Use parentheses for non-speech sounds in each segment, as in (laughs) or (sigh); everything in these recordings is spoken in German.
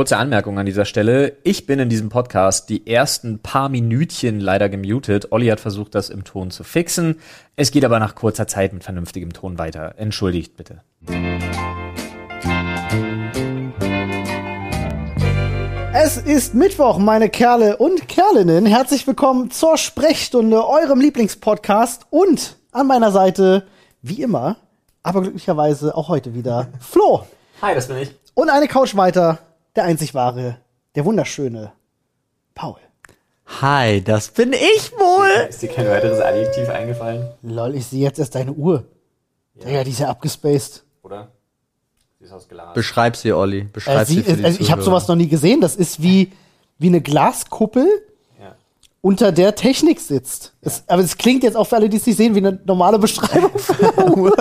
Kurze Anmerkung an dieser Stelle. Ich bin in diesem Podcast die ersten paar Minütchen leider gemutet. Olli hat versucht, das im Ton zu fixen. Es geht aber nach kurzer Zeit mit vernünftigem Ton weiter. Entschuldigt bitte. Es ist Mittwoch, meine Kerle und Kerlinnen. Herzlich willkommen zur Sprechstunde, eurem Lieblingspodcast. Und an meiner Seite, wie immer, aber glücklicherweise auch heute wieder, Flo. Hi, das bin ich. Und eine Couch weiter, der einzig wahre, der wunderschöne Paul. Hi, das bin ich wohl. Ist dir kein weiteres Adjektiv eingefallen? Lol, ich sehe jetzt erst deine Uhr. Ja, die ist ja abgespaced. Oder? Sie ist aus Glas. Beschreib sie, Olli. Äh, Beschreib sie, sie für die also ich habe sowas noch nie gesehen. Das ist wie, wie eine Glaskuppel, ja. unter der Technik sitzt. Es, aber es klingt jetzt auch für alle, die es nicht sehen, wie eine normale Beschreibung für eine (laughs) Uhr.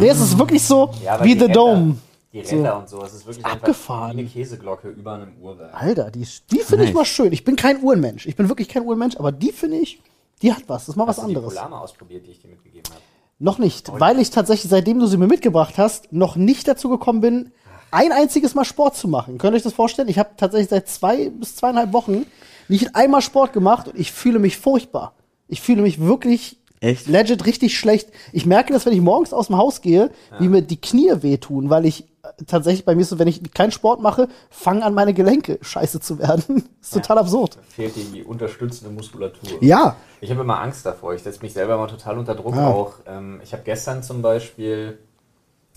nee, es ist wirklich so Ja, wie The Dome. Die Ränder und so, es ist wirklich Abgefahren. eine Käseglocke über einem Uhrwerk. Alter, die, die finde ich Nice. mal schön. Ich bin kein Uhrenmensch. Ich bin wirklich kein Uhrenmensch, aber die finde ich, die hat was. Das ist mal was Hast du die anderes. Mal ausprobiert, die ich dir mitgegeben habe? Noch nicht, weil ich tatsächlich, seitdem du sie mir mitgebracht hast, noch nicht dazu gekommen bin, ein einziges Mal Sport zu machen. Könnt ihr euch das vorstellen? Ich habe tatsächlich seit zwei bis zweieinhalb Wochen nicht einmal Sport gemacht und ich fühle mich furchtbar. Ich fühle mich wirklich Echt? legit richtig schlecht. Ich merke das, wenn ich morgens aus dem Haus gehe, wie mir die Knie wehtun, weil ich tatsächlich bei mir ist so, wenn ich keinen Sport mache, fangen an meine Gelenke scheiße zu werden. (laughs) ist total absurd. Fehlt die unterstützende Muskulatur. Ja. Ich habe immer Angst davor. Ich setze mich selber mal total unter Druck Ah. auch. Ähm, ich habe gestern zum Beispiel,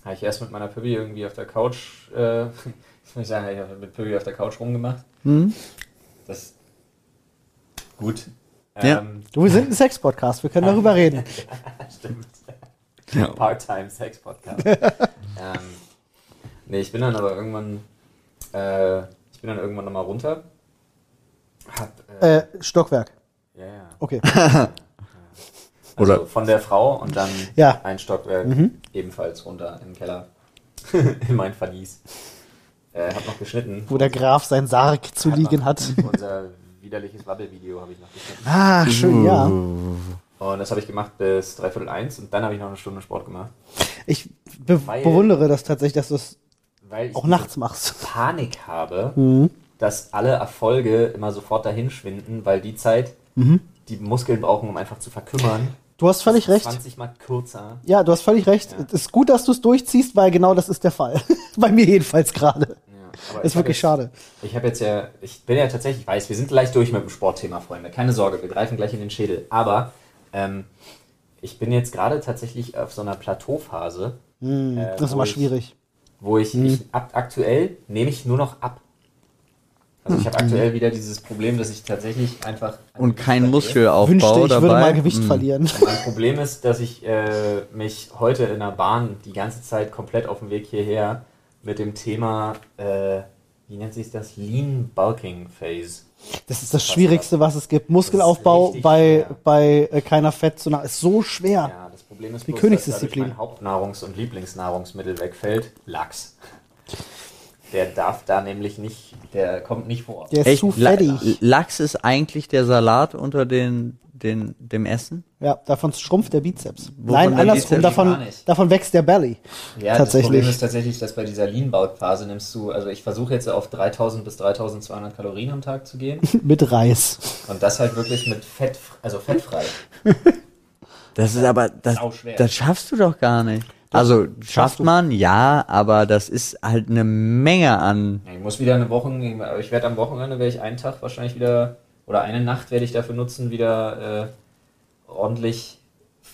habe ich erst mit meiner Püppi irgendwie auf der Couch, äh, (laughs) ich muss sagen, ich habe mit Püppi auf der Couch rumgemacht. Hm? Das gut. Ja. Ähm, Du, wir sind ein Sex-Podcast, wir können (laughs) darüber reden. Stimmt. Ja. Part-Time-Sex-Podcast. Nee, ich bin dann aber irgendwann, äh, ich bin dann irgendwann nochmal runter. Hab, äh, Äh, Stockwerk. ja, ja. Okay. (laughs) Also Oder- von der Frau und dann Ja. ein Stockwerk ebenfalls runter im Keller. (laughs) in mein Verlies. Äh, hab noch geschnitten. Wo der Graf seinen Sarg zu liegen hat. (laughs) Unser widerliches Wabbel-Video habe ich noch geschnitten. Ah, schön, ja. Und das habe ich gemacht bis dreiviertel eins und dann habe ich noch eine Stunde Sport gemacht. Ich be Weil- bewundere das tatsächlich, dass du es Weil ich auch nachts machst. Panik habe, Mhm. dass alle Erfolge immer sofort dahin schwinden, weil die Zeit, Mhm. die Muskeln brauchen, um einfach zu verkümmern, Du hast völlig ist recht. 20 mal kürzer. Ja, du hast völlig recht. Ja. Es ist gut, dass du es durchziehst, weil genau das ist der Fall. (laughs) Bei mir jedenfalls gerade. Ja, aber Ist wirklich jetzt, schade. Ich habe jetzt ja, ich bin ja tatsächlich, ich weiß, wir sind gleich durch mit dem Sportthema, Freunde. Keine Sorge, wir greifen gleich in den Schädel. Aber ähm, ich bin jetzt gerade tatsächlich auf so einer Plateauphase, Hm, Äh, das ist immer schwierig. Wo ich, Mhm. ich ab, aktuell nehme ich nur noch ab. Also Mhm. ich habe aktuell wieder dieses Problem, dass ich tatsächlich einfach Und kein. Muskelaufbau Wünschte, ich dabei. würde mal Gewicht Hm. verlieren. Mein Problem ist, dass ich äh, mich heute in der Bahn die ganze Zeit komplett auf dem Weg hierher mit dem Thema, äh, wie nennt sich das? Lean Bulking Phase. Das ist das Schwierigste, was es gibt. Muskelaufbau bei, schwer. bei äh, keiner Fett zu nah ist so schwer. Ja, Problem ist Die bloß, Königsdisziplin. dass mein Hauptnahrungs- und Lieblingsnahrungsmittel wegfällt. Lachs. Der darf da nämlich nicht, der kommt nicht vor. Der ist Echt? zu fettig. Lachs ist eigentlich der Salat unter den, den, dem Essen? Ja, davon schrumpft der Bizeps. Wovon Nein, der andersrum, Bizeps? davon, Gar nicht. davon wächst der Belly. Ja, das. Problem ist tatsächlich, dass bei dieser Lean-Bulk-Phase nimmst du, also ich versuche jetzt auf 3000 bis 3200 Kalorien am Tag zu gehen (laughs) Mit Reis. und das halt wirklich mit Fett, also fettfrei. (laughs) Das ist aber, das, das schaffst du doch gar nicht. Also schafft man, ja, aber das ist halt eine Menge an. Ich muss wieder eine Woche, ich werde am Wochenende, werde ich einen Tag wahrscheinlich wieder, oder eine Nacht werde ich dafür nutzen, wieder äh, ordentlich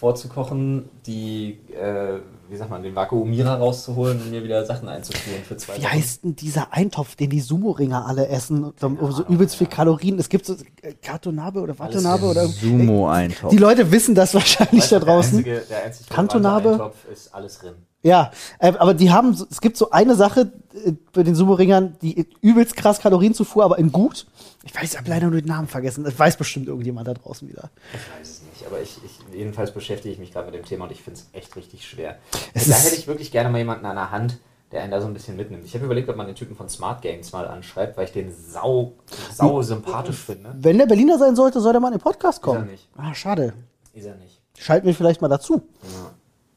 vorzukochen, die, äh, wie sagt man, den Vakuumierer rauszuholen und mir wieder Sachen einzuführen für zwei Wie Wochen. heißt denn dieser Eintopf, den die Sumo-Ringer alle essen? So, so Ahnung, übelst viel ja. Kalorien. Es gibt so äh, Katonabe oder Alles Watanabe oder Sumo-Eintopf. Die Leute wissen das wahrscheinlich Weißt da draußen. Der einzige, der einzig Kantonabe? relevante Eintopf ist alles Rind. Ja, äh, aber die haben, so- es gibt so eine Sache äh, bei den Sumo-Ringern, die übelst krass Kalorienzufuhr, aber in gut. Ich weiß, ich habe leider nur den Namen vergessen. Das weiß bestimmt irgendjemand da draußen wieder. Ich weiß es nicht, aber ich, ich jedenfalls beschäftige ich mich gerade mit dem Thema und ich finde es echt richtig schwer. Es da ist- hätte ich wirklich gerne mal jemanden an der Hand, der einen da so ein bisschen mitnimmt. Ich habe überlegt, ob man den Typen von Smart Games mal anschreibt, weil ich den sau, sau sympathisch finde. Wenn der Berliner sein sollte, soll der mal in den Podcast kommen. nicht. Ah, schade. Ist er nicht. Schalten wir vielleicht mal dazu. Ja.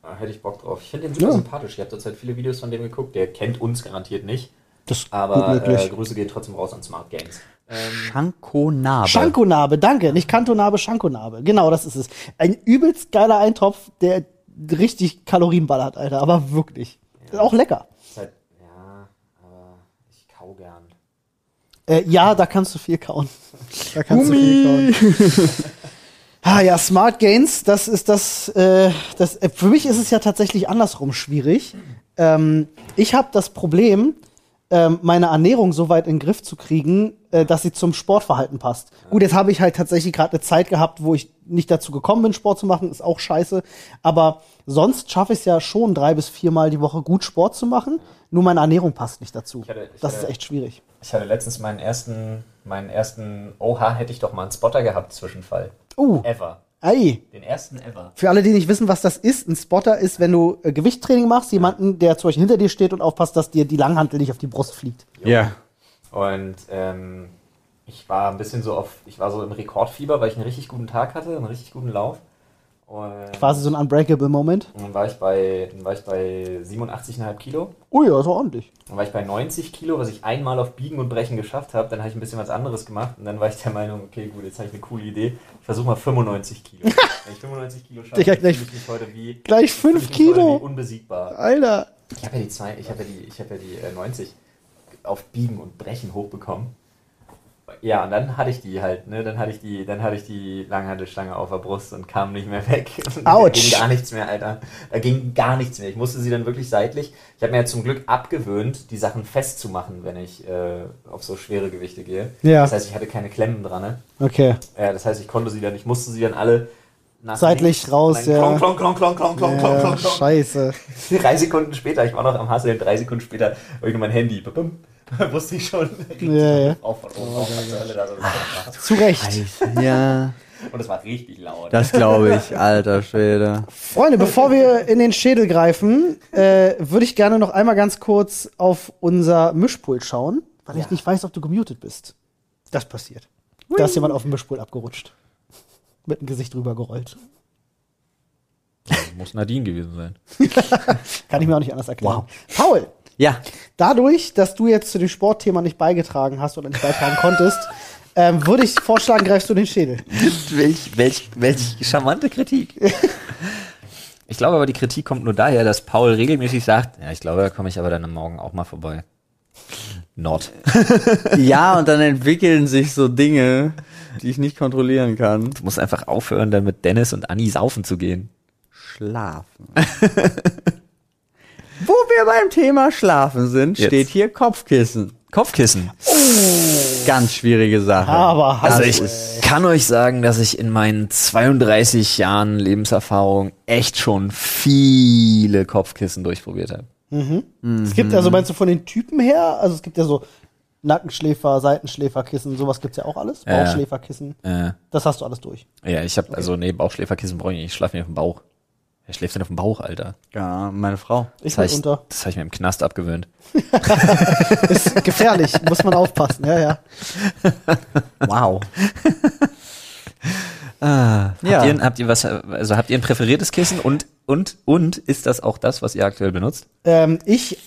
Ah, Hätte ich Bock drauf. Ich finde den super Ja. sympathisch. Ich habe zurzeit viele Videos von dem geguckt. Der kennt uns garantiert nicht. Das ist gut Aber äh. Grüße gehen trotzdem raus an Smart Games. Ähm, Schankonabe. Schankonabe, danke. Nicht Kantonabe, Schankonabe. Genau, das ist es. Ein übelst geiler Eintopf, der richtig Kalorien ballert, Alter. Aber wirklich. Ist auch lecker. halt, ja, aber ich kau gern. Äh, ja, da kannst du viel kauen. Da kannst du viel kauen. (laughs) ah ja, Smart Gains, das ist das, äh, das äh, für mich ist es ja tatsächlich andersrum schwierig. Ähm, ich habe das Problem, meine Ernährung so weit in den Griff zu kriegen, äh, dass sie zum Sportverhalten passt. Gut, jetzt habe ich halt tatsächlich gerade eine Zeit gehabt, wo ich nicht dazu gekommen bin, Sport zu machen, ist auch scheiße. Aber sonst schaffe ich es ja schon drei bis viermal die Woche gut Sport zu machen. Nur meine Ernährung passt nicht dazu. Ich hatte- ich das ist hatte- echt schwierig. Ich hatte letztens meinen ersten, meinen ersten, oha, hätte ich doch mal einen Spotter gehabt, Zwischenfall. Uh, Ever. Ei. Den ersten ever. Für alle, die nicht wissen, was das ist, ein Spotter ist, wenn du äh, Gewichttraining machst, jemanden, der zum Beispiel hinter dir steht und aufpasst, dass dir die Langhantel nicht auf die Brust fliegt. Ja. Und ähm, ich war ein bisschen so auf, ich war so im Rekordfieber, weil ich einen richtig guten Tag hatte, einen richtig guten Lauf. Und Quasi so ein unbreakable Moment. dann war ich bei, dann war ich bei 87,5 Kilo. Ui, das war ordentlich. Dann war ich bei 90 Kilo, was ich einmal auf Biegen und Brechen geschafft habe. Dann habe ich ein bisschen was anderes gemacht und dann war ich der Meinung, okay, gut, jetzt habe ich eine coole Idee. Ich versuche mal 95 Kilo. (laughs) Wenn ich 95 Kilo schaffe, Digga, fühle gleich- ich mich heute wie Gleich fühle fünf ich mich heute Kilo. Wie unbesiegbar. Alter. Ich habe ja die zwei, ich habe ja die, ich habe ja die äh, 90 auf Biegen und Brechen hochbekommen. Ja, und dann hatte ich die halt, ne? Dann hatte ich die, dann hatte ich die Langhantelstange auf der Brust und kam nicht mehr weg. (laughs) Und Da Autsch. ging gar nichts mehr, Alter. Da ging gar nichts mehr. Ich musste sie dann wirklich seitlich. Ich habe mir ja zum Glück abgewöhnt, die Sachen festzumachen, wenn ich äh, auf so schwere Gewichte gehe. Ja. Das heißt, ich hatte keine Klemmen dran. Ne? Okay. Äh, das heißt, ich konnte sie dann, ich musste sie dann alle nach Seitlich raus, ja. Klonk, klonk, klonk, klonk, klonk, klonk, klonk, Ja, klonk, klonk. scheiße. (laughs) Drei Sekunden später, ich war noch am Hasseln, drei Sekunden später habe ich nur mein Handy. Bum. (laughs) Wusste ich schon. Ja, ja. Auf von oben auf, was zur Hölle da so war. Zu Recht. Ja, Und es war richtig laut. das glaube ich, alter Schwede. Freunde, bevor wir in den Schädel greifen, äh, würde ich gerne noch einmal ganz kurz auf unser Mischpult schauen, weil ich Ja. nicht weiß, ob du gemutet bist. Das passiert. Da ist jemand auf dem Mischpult abgerutscht. Mit dem Gesicht drüber gerollt. Muss Nadine gewesen sein. (laughs) Kann ich mir auch nicht anders erklären. Paul, Ja, dadurch, dass du jetzt zu dem Sportthema nicht beigetragen hast oder nicht beitragen konntest, ähm, würde ich vorschlagen, greifst du den Schädel. Welch, welch, welch charmante Kritik. Ich glaube aber, die Kritik kommt nur daher, dass Paul regelmäßig sagt, ja, ich glaube, da komme ich aber dann morgen auch mal vorbei. Not. (laughs) ja, und dann entwickeln sich so Dinge, die ich nicht kontrollieren kann. Du musst einfach aufhören, dann mit Dennis und Anni saufen zu gehen. Schlafen. (laughs) Wo wir beim Thema Schlafen sind, Jetzt. steht hier Kopfkissen. Kopfkissen. Ganz schwierige Sache. Aber Also ich kann euch sagen, dass ich in meinen 32 Jahren Lebenserfahrung echt schon viele Kopfkissen durchprobiert habe. Es gibt also, meinst du von den Typen her? Also es gibt ja so Nackenschläfer, Seitenschläferkissen, sowas gibt's ja auch alles. Ja. Bauchschläferkissen. Äh, Das hast du alles durch. ja, ich habe also nee, Bauchschläferkissen brauche ich nicht. Ich schlafe mir auf dem Bauch. Wer schläft denn auf dem Bauch, Alter? Ja, meine Frau. Ich Das habe ich, unter. das hab ich mir im Knast abgewöhnt. (laughs) Ist gefährlich, muss man aufpassen. Ja, ja. Wow. Habt, Ja. ihr, habt ihr was, also habt ihr ein präferiertes Kissen und, und, und ist das auch das, was ihr aktuell benutzt? Ähm, ich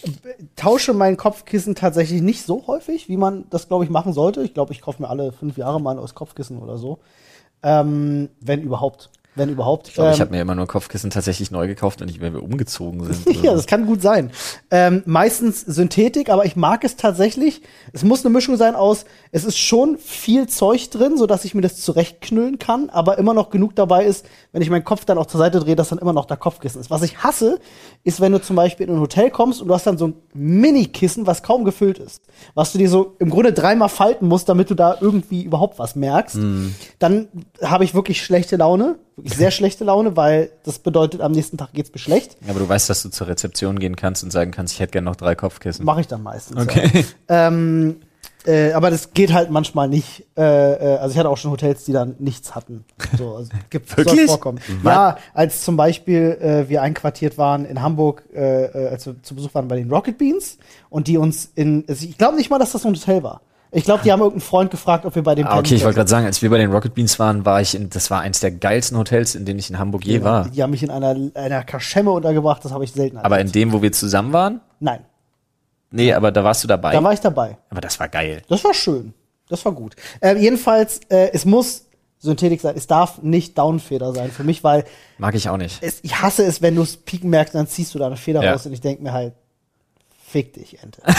tausche mein Kopfkissen tatsächlich nicht so häufig, wie man das, glaube ich, machen sollte. Ich glaube, ich kaufe mir alle fünf Jahre mal ein neues Kopfkissen oder so. Ähm, wenn überhaupt. Wenn überhaupt. Ich glaube, ich Ähm, habe mir immer nur Kopfkissen tatsächlich neu gekauft, wenn, ich, wenn wir umgezogen sind. (laughs) Ja, das kann gut sein. Ähm, meistens Synthetik, aber ich mag es tatsächlich. Es muss eine Mischung sein aus, es ist schon viel Zeug drin, so dass ich mir das zurechtknüllen kann, aber immer noch genug dabei ist, wenn ich meinen Kopf dann auch zur Seite drehe, dass dann immer noch der Kopfkissen ist. Was ich hasse, ist, wenn du zum Beispiel in ein Hotel kommst und du hast dann so ein Mini-Kissen, was kaum gefüllt ist. Was du dir so im Grunde dreimal falten musst, damit du da irgendwie überhaupt was merkst. Dann habe ich wirklich schlechte Laune, wirklich sehr schlechte Laune, weil das bedeutet, am nächsten Tag geht's mir schlecht. Aber du weißt, dass du zur Rezeption gehen kannst und sagen kannst, ich hätte gerne noch drei Kopfkissen. Mache ich dann meistens. Okay. Ja. Ähm, äh, aber das geht halt manchmal nicht. Äh, äh, also ich hatte auch schon Hotels, die dann nichts hatten. So, also gibt Wirklich? vorkommen. Ja, als zum Beispiel äh, wir einquartiert waren in Hamburg, äh, äh, als wir zu Besuch waren bei den Rocket Beans und die uns in, also ich glaube nicht mal, dass das ein Hotel war. Ich glaube, die haben irgendeinen Freund gefragt, ob wir bei dem Ah, okay, ich wollte gerade sagen, als wir bei den Rocket Beans waren, war ich in, das war eins der geilsten Hotels, in denen ich in Hamburg je war. Die haben mich in einer, einer Kaschemme untergebracht, das habe ich selten Aber in erlebt. dem, wo wir zusammen waren? Nein, Nee, aber da warst du dabei. da war ich dabei. aber das war geil. Das war schön. Das war gut. Äh, jedenfalls, äh, es muss Synthetik sein. Es darf nicht Downfeder sein für mich, weil Mag ich auch nicht. es, ich hasse es, wenn du es pieken merkst, dann ziehst du da eine Feder Ja. raus und ich denke mir halt, fick dich, Ente. (laughs)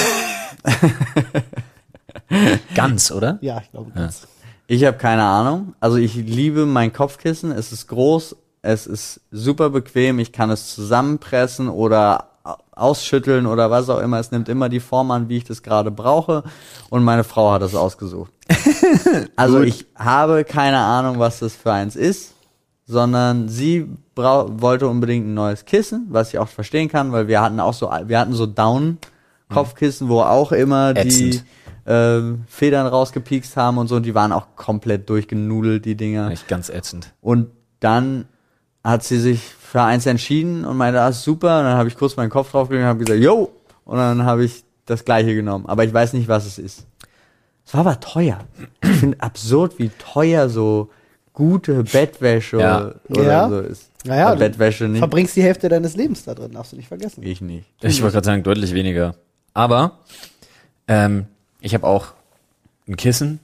(laughs) Ganz, oder? ja, ich glaube ganz. Ich habe keine Ahnung. Also ich liebe mein Kopfkissen. Es ist groß, es ist super bequem. Ich kann es zusammenpressen oder au- ausschütteln oder was auch immer. Es nimmt immer die Form an, wie ich das gerade brauche. Und meine Frau hat es ausgesucht. (laughs) also ich habe keine Ahnung, was das für eins ist, sondern sie wollte unbedingt ein neues Kissen, was ich auch verstehen kann, weil wir hatten auch so, wir hatten so Down Kopfkissen, wo auch immer die Ähm, Federn rausgepiekst haben und so, und die waren auch komplett durchgenudelt, die Dinger. Echt ganz ätzend. Und dann hat sie sich für eins entschieden und meinte, ah, ist super. Und dann habe ich kurz meinen Kopf draufgelegt und habe gesagt, yo! Und dann habe ich das gleiche genommen. Aber ich weiß nicht, was es ist. Es war aber teuer. Ich finde absurd, wie teuer so gute Bettwäsche Ja. oder Ja. so ist. Naja, Äh, Bettwäsche nicht. Verbringst die Hälfte deines Lebens da drin, darfst du nicht vergessen. Ich nicht. Ich wollte gerade sagen, deutlich weniger. Aber ähm, ich habe auch ein Kissen.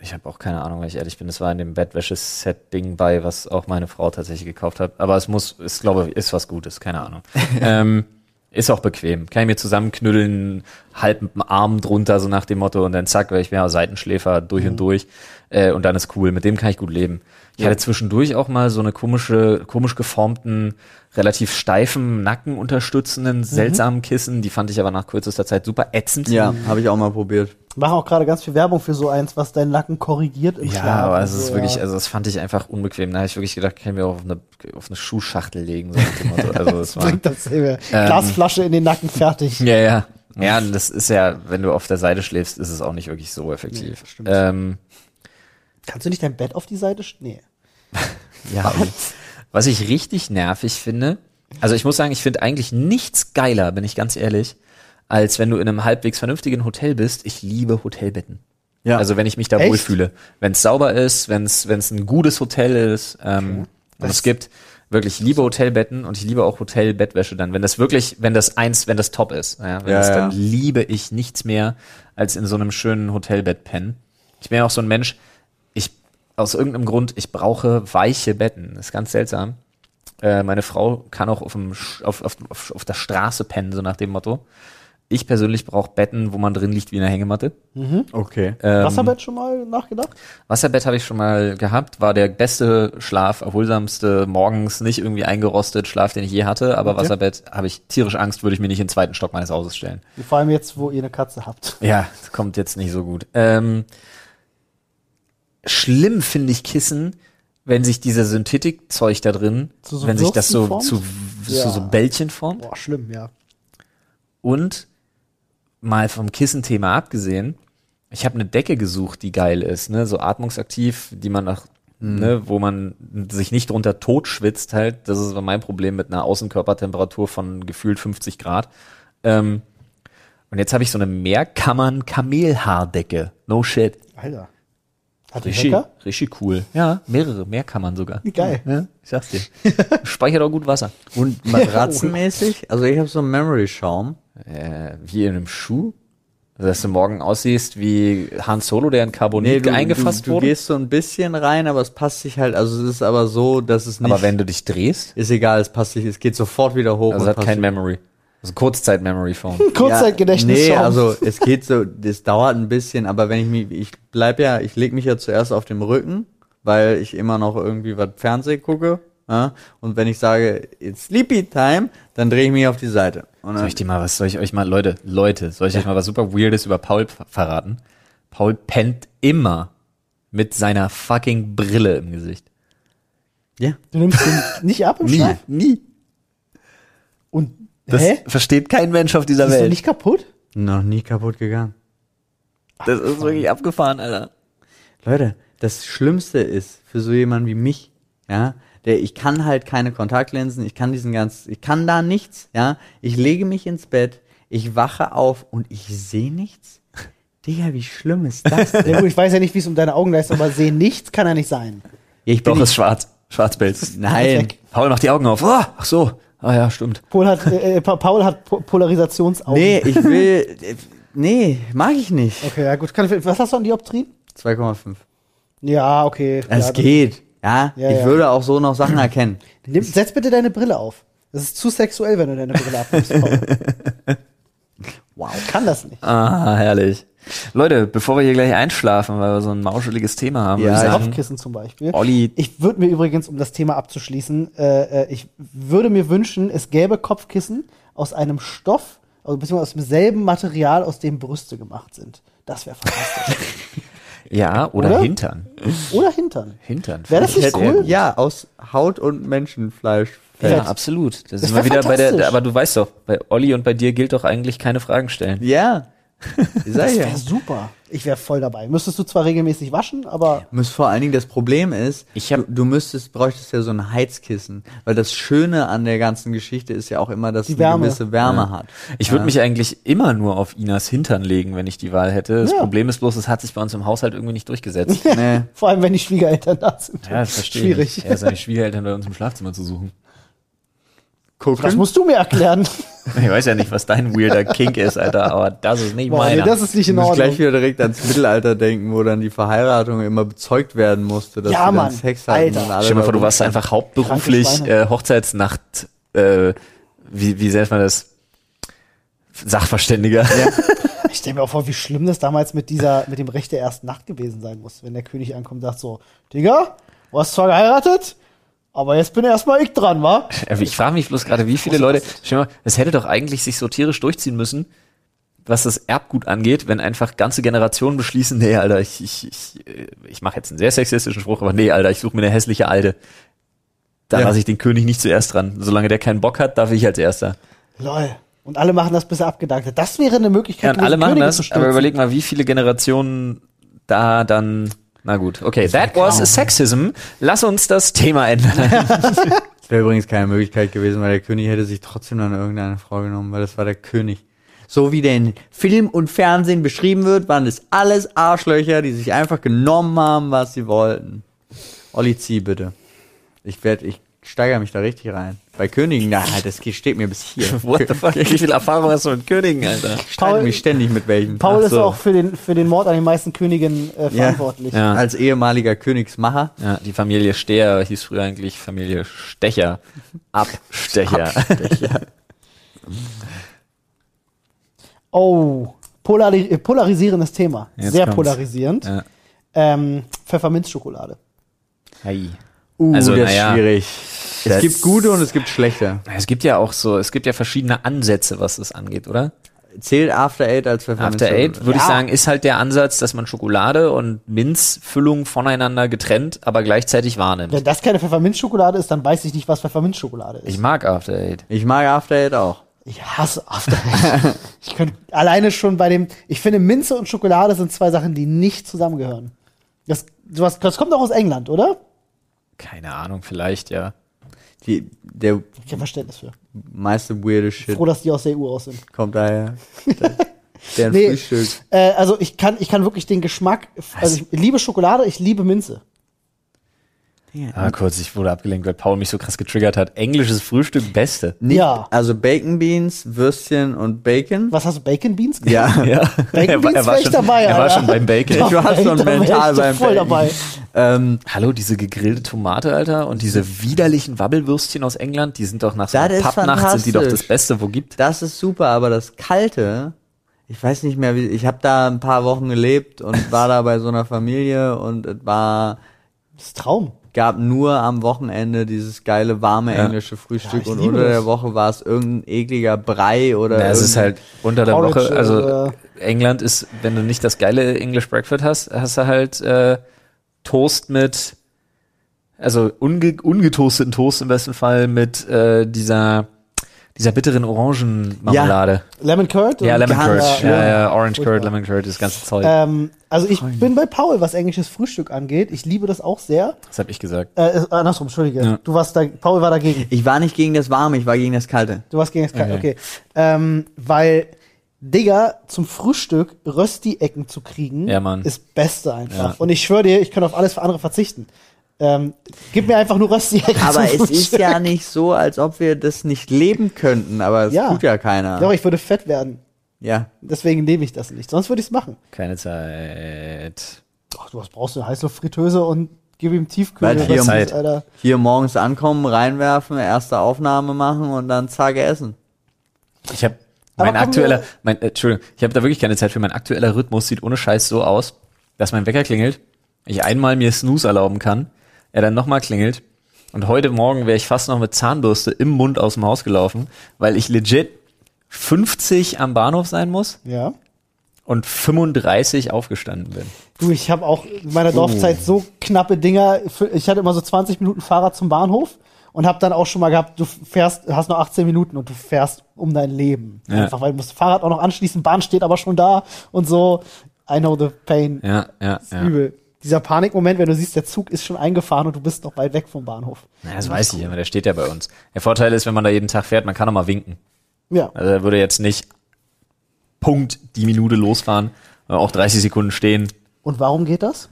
Ich habe auch keine Ahnung, weil ich ehrlich bin. Das war in dem Bettwäsche-Set-Ding bei, was auch meine Frau tatsächlich gekauft hat. Aber es muss, ist glaube ich, ist was Gutes, keine Ahnung. (laughs) ähm, ist auch bequem. Kann ich mir zusammenknüddeln, halb mit dem Arm drunter, so nach dem Motto, und dann zack, weil ich bin ja Seitenschläfer durch und durch. Äh, und dann ist cool. Mit dem kann ich gut leben. Ich hatte zwischendurch auch mal so eine komische, komisch geformten, relativ steifen, Nacken unterstützenden, seltsamen Kissen. Die fand ich aber nach kürzester Zeit super ätzend. Ja, habe ich auch mal probiert. Machen auch gerade ganz viel Werbung für so eins, was deinen Nacken korrigiert im Ja, Schlaf. aber und es ist so, wirklich, ja. also das fand ich einfach unbequem. Da habe ich wirklich gedacht, kann ich mir auch auf eine, auf eine Schuhschachtel legen. So. Also das war, bringt dasselbe. Ähm. Glasflasche in den Nacken fertig. ja, ja. Ja, das ist ja, wenn du auf der Seite schläfst, ist es auch nicht wirklich so effektiv. Nee, stimmt. ähm, Kannst du nicht dein Bett auf die Seite? Nee. (laughs) Ja. Was ich richtig nervig finde, also ich muss sagen, ich finde eigentlich nichts geiler, bin ich ganz ehrlich, als wenn du in einem halbwegs vernünftigen Hotel bist. Ich liebe Hotelbetten. Ja. Also wenn ich mich da Echt? wohlfühle. Wenn es sauber ist, wenn es ein gutes Hotel ist. Ähm, und Das- es gibt wirklich, ich liebe Hotelbetten und ich liebe auch Hotelbettwäsche dann. Wenn das wirklich, wenn das eins, wenn das top ist, ja, wenn Ja, das, ja. dann liebe ich nichts mehr, als in so einem schönen Hotelbett pennen. Ich bin ja auch so ein Mensch, aus irgendeinem Grund, ich brauche weiche Betten. Das ist ganz seltsam. Äh, meine Frau kann auch auf, dem, auf, auf, auf, der Straße pennen, so nach dem Motto. Ich persönlich brauche Betten, wo man drin liegt wie in einer Hängematte. Okay. Ähm, Wasserbett schon mal nachgedacht? Wasserbett habe ich schon mal gehabt, war der beste Schlaf, erholsamste, morgens nicht irgendwie eingerostet Schlaf, den ich je hatte, aber Okay. Wasserbett habe ich tierisch Angst, würde ich mir nicht in den zweiten Stock meines Hauses stellen. Vor allem jetzt, wo ihr eine Katze habt. Ja, das kommt jetzt nicht so gut. Ähm, schlimm finde ich Kissen, wenn sich dieser Synthetikzeug da drin, so wenn sich das so Würsten zu, formt? zu Ja. so Bällchen formt. Boah, schlimm, ja. Und mal vom Kissenthema abgesehen, ich habe eine Decke gesucht, die geil ist, ne, so atmungsaktiv, die man nach, ne, wo man sich nicht drunter tot schwitzt halt. Das ist mein Problem mit einer Außenkörpertemperatur von gefühlt 50 Grad. Ähm, und jetzt habe ich so eine Mehrkammern-Kamelhaardecke. No shit. Alter. Hat Richtig, richtig cool. Ja, mehrere, Mehrkammern sogar. Geil. Ja, ich sag's dir. (laughs) Speichert auch gut Wasser. Und (laughs) matratzenmäßig? Also ich habe so einen Memory-Schaum. Äh, wie in einem Schuh? Also, dass du morgen aussiehst wie Han Solo, der in Carbonit eingefasst du, du wurde. gehst so ein bisschen rein, aber es passt sich halt, also es ist aber so, dass es nicht, aber wenn du dich drehst, ist egal, es passt sich, es geht sofort wieder hoch. also und hat kein Memory. Also Kurzzeit-Memory-Phone. (laughs) Kurzzeitgedächtnis. Nee, also es geht so, das dauert ein bisschen, aber wenn ich mich, ich bleib ja, ich leg mich ja zuerst auf dem Rücken, weil ich immer noch irgendwie was Fernsehen gucke. Ja? Und wenn ich sage, it's sleepy time, dann drehe ich mich auf die Seite. Und Soll ich dir mal was, soll ich euch mal, Leute, Leute, soll ich euch mal was super Weirdes über Paul ver- verraten? Paul pennt immer mit seiner fucking Brille im Gesicht. ja. Du nimmst den nicht ab im Schlaf? nie. Und, Das hä? versteht kein Mensch auf dieser Ist Welt. nicht kaputt? Noch nie kaputt gegangen. Das ist wirklich abgefahren, Alter. Leute, das Schlimmste ist für so jemanden wie mich, ja, der ich kann halt keine Kontaktlinsen, ich kann diesen ganz, ich kann da nichts, ja. Ich lege mich ins Bett, ich wache auf und ich sehe nichts. Digga, wie schlimm ist das? (laughs) denn? Ja, gut, ich weiß ja nicht, wie es um deine Augen ist, aber sehen nichts kann ja nicht sein. Ja, ich bin Doch, ist schwarz. Schwarzbild. nein. Paul macht die Augen auf. Oh, ach so. Ah ja, stimmt. Paul hat, äh, äh, Pa- Paul hat po Polarisationsaugen. Nee, ich (laughs) will, nee, mag ich nicht. Okay, ja gut. Ich- was hast du an Dioptrien? 2,5. Ja, okay. Es ja, geht. Ja, Ja, ich ja. würde auch so noch Sachen erkennen. Nimm, setz bitte deine Brille auf. Das ist zu sexuell, wenn du deine Brille abnimmst. (laughs) Wow. Kann das nicht. Ah, herrlich. Leute, bevor wir hier gleich einschlafen, weil wir so ein mauscheliges Thema haben, Ja, Kopfkissen zum Beispiel. Olli, Ich würde mir übrigens, um das Thema abzuschließen, äh, äh, ich würde mir wünschen, es gäbe Kopfkissen aus einem Stoff, also beziehungsweise aus demselben Material, aus dem Brüste gemacht sind. Das wäre fantastisch. (laughs) ja, oder, Oder? Hintern. Oder Hintern. Hintern. Wäre das nicht cool? Ja, aus Haut und Menschenfleisch. Ja, Ja. absolut. Das, Das ist mal wieder bei der, aber du weißt doch, bei Olli und bei dir gilt doch eigentlich keine Fragen stellen. Ja. Das ja. wäre super. Ich wäre voll dabei. Müsstest du zwar regelmäßig waschen, aber Muss vor allen Dingen das Problem ist, Ich hab- du, du müsstest, bräuchtest ja so ein Heizkissen, weil das Schöne an der ganzen Geschichte ist ja auch immer, dass Die Wärme. eine gewisse Wärme hat. Ich würde mich eigentlich immer nur auf Inas Hintern legen, wenn ich die Wahl hätte. Das Ja. Problem ist bloß, es hat sich bei uns im Haushalt irgendwie nicht durchgesetzt. (laughs) Nee. vor allem, wenn die Schwiegereltern da sind. Ja, das verstehe Schwierig. ich. Er seine Schwiegereltern bei uns im Schlafzimmer zu suchen. Gucken. Das musst du mir erklären. (laughs) Ich weiß ja nicht, was dein weirder Kink ist, Alter, aber das ist nicht Boah, nee, meiner. das ist nicht ich in muss Ordnung. gleich wieder direkt ans Mittelalter denken, wo dann die Verheiratung immer bezeugt werden musste, dass Ja, Mann. Sex hatten Stell dir mal vor, du warst einfach hauptberuflich äh, Hochzeitsnacht, äh, wie, wie nennt man das? Sachverständiger. Ich stelle mir auch vor, wie schlimm das damals mit dieser, mit dem Recht der ersten Nacht gewesen sein muss, wenn der König ankommt und sagt so, Digga, du hast zwar geheiratet, aber jetzt bin erstmal ich dran, wa? (laughs) Ich frage mich bloß gerade, wie viele Leute, dir mal, es hätte doch eigentlich sich so tierisch durchziehen müssen, was das Erbgut angeht, wenn einfach ganze Generationen beschließen, nee, Alter, ich, ich, ich, äh, ich mache jetzt einen sehr sexistischen Spruch, aber nee, Alter, ich suche mir eine hässliche Alte. Da Ja. lasse ich den König nicht zuerst dran. Solange der keinen Bock hat, darf ich als Erster. Lol. Und alle machen das, bis er abgedankt hat. Das wäre eine Möglichkeit, Ja, und alle machen Könige das, zu aber überleg mal, wie viele Generationen da dann, na gut, okay, that was sexism. Lass uns das Thema ändern. (laughs) (laughs) Das wäre übrigens keine Möglichkeit gewesen, weil der König hätte sich trotzdem dann irgendeine Frau genommen, weil das war der König. So wie der in Film und Fernsehen beschrieben wird, waren das alles Arschlöcher, die sich einfach genommen haben, was sie wollten. Olli, zieh bitte. Ich werde, ich steigere mich da richtig rein. Bei Königen, na, das steht mir bis hier. (laughs) What the fuck? (laughs) Wie viel Erfahrung hast du mit Königen, Alter? Ich streite Paul- mich ständig mit welchen. Paul Ach ist so. auch für den, für den Mord an den meisten Königen äh, verantwortlich. Ja. Als ehemaliger Königsmacher. Ja, die Familie Steher hieß früher eigentlich Familie Stecher. (laughs) Abstecher. Oh, polari äh, polarisierendes Thema. Jetzt Sehr kommt's. polarisierend. Ja. Ähm, Pfefferminzschokolade. Hey. Uh, Also, das naja, ist schwierig. Es das- gibt gute und es gibt schlechte. Es gibt ja auch so, es gibt ja verschiedene Ansätze, was das angeht, oder? Zählt After Eight als Pfefferminz? After Eight würde ich Ja. sagen, ist halt der Ansatz, dass man Schokolade und Minzfüllung voneinander getrennt, aber gleichzeitig wahrnimmt. Wenn das keine Pfefferminzschokolade ist, dann weiß ich nicht, was Pfefferminzschokolade ist. Ich mag After Eight. Ich mag After Eight auch. Ich hasse After Eight. (laughs) ich könnte alleine schon bei dem, ich finde Minze und Schokolade sind zwei Sachen, die nicht zusammengehören. Das, sowas, das kommt auch aus England, oder? Keine Ahnung, vielleicht, ja. Die, der Ich kein Verständnis für. meiste weirde Shit Froh, dass die aus der EU aus sind. kommt daher. (laughs) Der Nee. Frühstück. Äh, also ich kann, ich kann wirklich den Geschmack, also ich liebe Schokolade, ich liebe Minze. Ah, kurz, ich wurde abgelenkt, weil Paul mich so krass getriggert hat. Englisches Frühstück, beste. Nicht, Ja. Also Bacon Beans, Würstchen und Bacon. Was hast du, Bacon Beans? Ja. Ja. Bacon Beans wär ich schon, dabei, er war Alter. schon beim Bacon. Ich war (laughs) schon ich mental beim voll Bacon. dabei. Ähm, Hallo, diese gegrillte Tomate, Alter, und diese widerlichen Wabbelwürstchen aus England, die sind doch nach so einer Pappnacht, sind die doch das. Beste, wo gibt. das ist super, aber das Kalte, ich weiß nicht mehr, wie, ich habe da ein paar Wochen gelebt und (laughs) war da bei so einer Familie und es war, Das ist Traum. Gab nur am Wochenende dieses geile, warme Ja. englische Frühstück Ja, und unter der das. Woche war es irgendein ekliger Brei oder Ja, es ist halt unter der Woche, also England ist, wenn du nicht das geile English Breakfast hast, hast du halt äh, Toast mit, also unge ungetoasteten Toast im besten Fall mit äh, dieser dieser bitteren Orangenmarmelade. Lemon Curd? Ja, Lemon Curd. schlimm. Ja, ja, Orange Furchtbar. Curd, Lemon Curd, das ganze Zeug. Ähm, also ich bin bei Paul, was englisches Frühstück angeht. Ich liebe das auch sehr. das habe ich gesagt. Äh, äh, andersrum, entschuldige. Ja. Du warst da, Paul war dagegen. Ich war nicht gegen das Warme, ich war gegen das Kalte. Du warst gegen das Kalte, Okay. okay. Ähm, weil Digga, zum Frühstück Rösti-Ecken zu kriegen, Ja, Mann. ist Beste einfach. Ja. Und ich schwöre dir, ich kann auf alles für andere verzichten. Ähm, gib mir einfach nur Rösti-Ecken Aber es ist Frühstück. ja nicht so, als ob wir das nicht leben könnten, aber es Ja. tut ja keiner. Doch, ich würde fett werden. ja. Deswegen lebe ich das nicht. Sonst würde ich es machen. Keine Zeit. Ach, du was brauchst du? Heißluftfritteuse und gib ihm Tiefkühl. Hier Zeit. Alter. Hier morgens ankommen, reinwerfen, erste Aufnahme machen und dann zack essen. Ich habe mein aktueller, mein, äh, Entschuldigung, ich habe da wirklich keine Zeit für. Mein aktueller Rhythmus sieht ohne Scheiß so aus, dass mein Wecker klingelt, ich einmal mir Snooze erlauben kann, er dann nochmal klingelt und heute Morgen wäre ich fast noch mit Zahnbürste im Mund aus dem Haus gelaufen, weil ich legit 50 am Bahnhof sein muss Ja. und 35 aufgestanden bin. Du, ich habe auch in meiner Dorfzeit so knappe Dinger. Ich hatte immer so 20 Minuten Fahrrad zum Bahnhof und habe dann auch schon mal gehabt, du fährst, hast noch 18 Minuten und du fährst um dein Leben. Ja. Einfach weil du musst Fahrrad auch noch anschließen, Bahn steht aber schon da und so. I know the pain. Ja, ja, ist ja. übel. Dieser Panikmoment, wenn du siehst, der Zug ist schon eingefahren und du bist noch weit weg vom Bahnhof. Na, das weiß ich, aber der steht ja bei uns. Der Vorteil ist, wenn man da jeden Tag fährt, man kann auch mal winken. Ja. Also er würde jetzt nicht Punkt die Minute losfahren, aber auch 30 Sekunden stehen, Und warum geht das?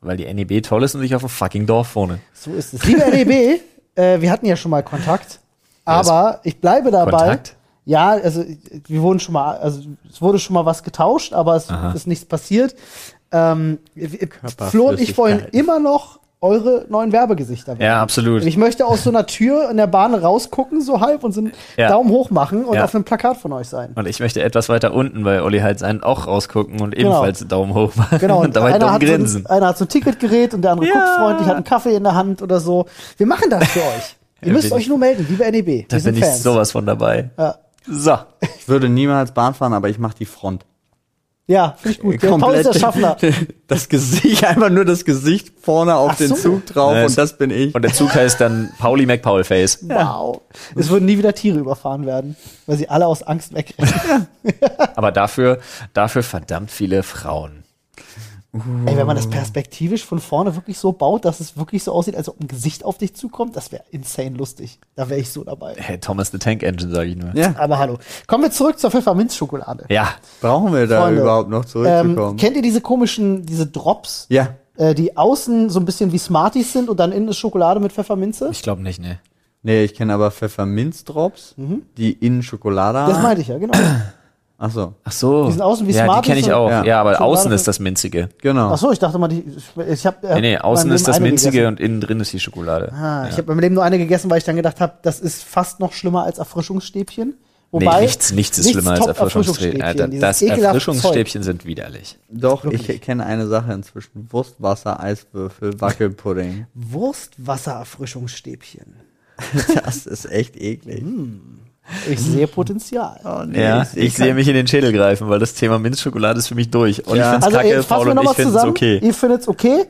weil die NEB toll ist und sich auf dem fucking Dorf vorne. So ist es. Liebe NEB, (laughs) äh, wir hatten ja schon mal Kontakt, aber ich bleibe dabei. Kontakt? Ja, also wir wurden schon mal, also es wurde schon mal was getauscht, aber es Aha. ist nichts passiert. Ähm, Flo und ich wollen immer noch eure neuen Werbegesichter werden. Ja, absolut. Ich möchte aus so einer Tür in der Bahn rausgucken, so halb, und so einen Ja. Daumen hoch machen und Ja. auf einem Plakat von euch sein. Und ich möchte etwas weiter unten, weil Olli halt seinen auch rausgucken und ebenfalls einen Daumen hoch machen Genau, und dabei einer dumm hat, so grinsen. ein, einer hat so ein Ticketgerät und der andere Ja. guckt freundlich, hat einen Kaffee in der Hand oder so. Wir machen das für euch. (laughs) Ihr müsst euch ich- nur melden, liebe NEB. da Wir sind bin ich Fans. sowas von dabei. Ja. So. Ich würde niemals Bahn fahren, aber ich mache die Front. Ja, finde ich gut. Der Paul ist der Schaffner. (laughs) Das Gesicht, einfach nur das Gesicht vorne auf Ach den so. Zug drauf es- und das bin ich. Und der Zug heißt dann Pauli McPaulface. (laughs) Wow. Es würden nie wieder Tiere überfahren werden, weil sie alle aus Angst wegrennen. (laughs) Aber dafür, dafür verdammt viele Frauen. Ey, wenn man das perspektivisch von vorne wirklich so baut, dass es wirklich so aussieht, als ob ein Gesicht auf dich zukommt, das wäre insane lustig. Da wäre ich so dabei. Hey, Thomas the Tank Engine, sage ich nur. Ja, Aber hallo. Kommen wir zurück zur Pfefferminzschokolade. Ja. brauchen wir da Freunde, überhaupt noch Ähm, zurückzukommen? kennt ihr diese komischen, diese Drops, ja, äh, die außen so ein bisschen wie Smarties sind und dann innen ist Schokolade mit Pfefferminze? Ich glaube nicht, ne. nee, ich kenne aber Pfefferminzdrops, die innen Schokolade Das haben. meinte ich ja, genau. (clears throat) Ach so, Ach so. Die sind außen wie ja, die Smarties kenne ich auch. Ja. Ja, aber Schokolade außen ist das Minzige. genau. Ach so, ich dachte mal, die, ich habe Nee, nee, außen ist das Minzige und innen drin ist die Schokolade. Ah, ich habe meinem Leben nur eine gegessen, weil ich dann gedacht habe, das ist fast noch schlimmer als Erfrischungsstäbchen. Wobei nee, nichts, nichts ist schlimmer als Erfrischungsstäbchen. Alter, dieses das Erfrischungsstäbchen sind widerlich. Doch, Wirklich. ich kenne eine Sache inzwischen. Wurstwasser, Eiswürfel, Wackelpudding. Wurstwasser-Erfrischungsstäbchen. (laughs) Das ist echt eklig. Ich sehe Potenzial. Oh, nee, Ja, seh ich sehe mich in den Schädel greifen, weil das Thema Minzschokolade ist für mich durch. Und Ja. ich find's Also, kacke, Paul wir und ich nochmal find's zusammen. okay. Ihr findet's okay,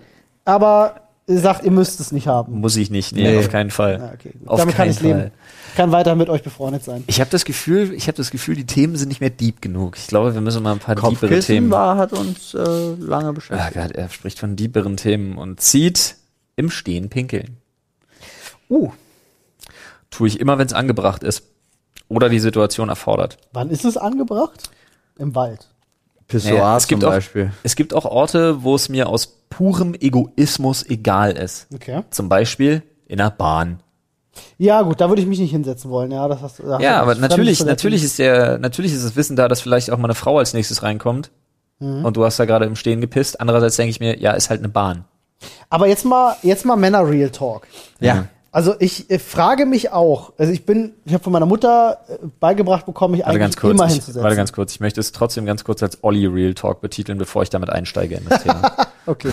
aber ihr sagt, ihr müsst es nicht haben. Muss ich nicht, nee, Nee. auf keinen Fall. Ja, okay. Auf Damit kann ich leben. Fall. Kann weiter mit euch befreundet sein. Ich habe das Gefühl, ich habe das Gefühl, die Themen sind nicht mehr deep genug. Ich glaube, wir müssen mal ein paar deepere Themen. war, hat uns äh, lange Ah beschäftigt. Gott, er spricht von deeperen Themen und zieht im Stehen pinkeln. Uh, Tue ich immer, wenn es angebracht ist. Oder die Situation erfordert. wann ist es angebracht? Im Wald. Pissoir Ja, es gibt zum auch- Beispiel. Es gibt auch Orte, wo es mir aus purem Egoismus egal ist. Okay. Zum Beispiel in der Bahn. Ja, gut, da würde ich mich nicht hinsetzen wollen. Ja, das hast, da Ja, aber natürlich, natürlich ist der, natürlich ist das Wissen da, dass vielleicht auch mal eine Frau als nächstes reinkommt. Mhm. Und du hast da gerade im Stehen gepisst. Andererseits denke ich mir, ja, ist halt eine Bahn. Aber jetzt mal, jetzt mal Männer Real Talk. Ja. Also ich äh, frage mich auch, also ich bin, ich habe von meiner Mutter äh, beigebracht bekommen, mich Warte eigentlich ganz kurz. immer Ich, hinzusetzen. warte ganz kurz. Ich möchte es trotzdem ganz kurz als Olli Real Talk betiteln, bevor ich damit einsteige in das (laughs) Thema. Okay.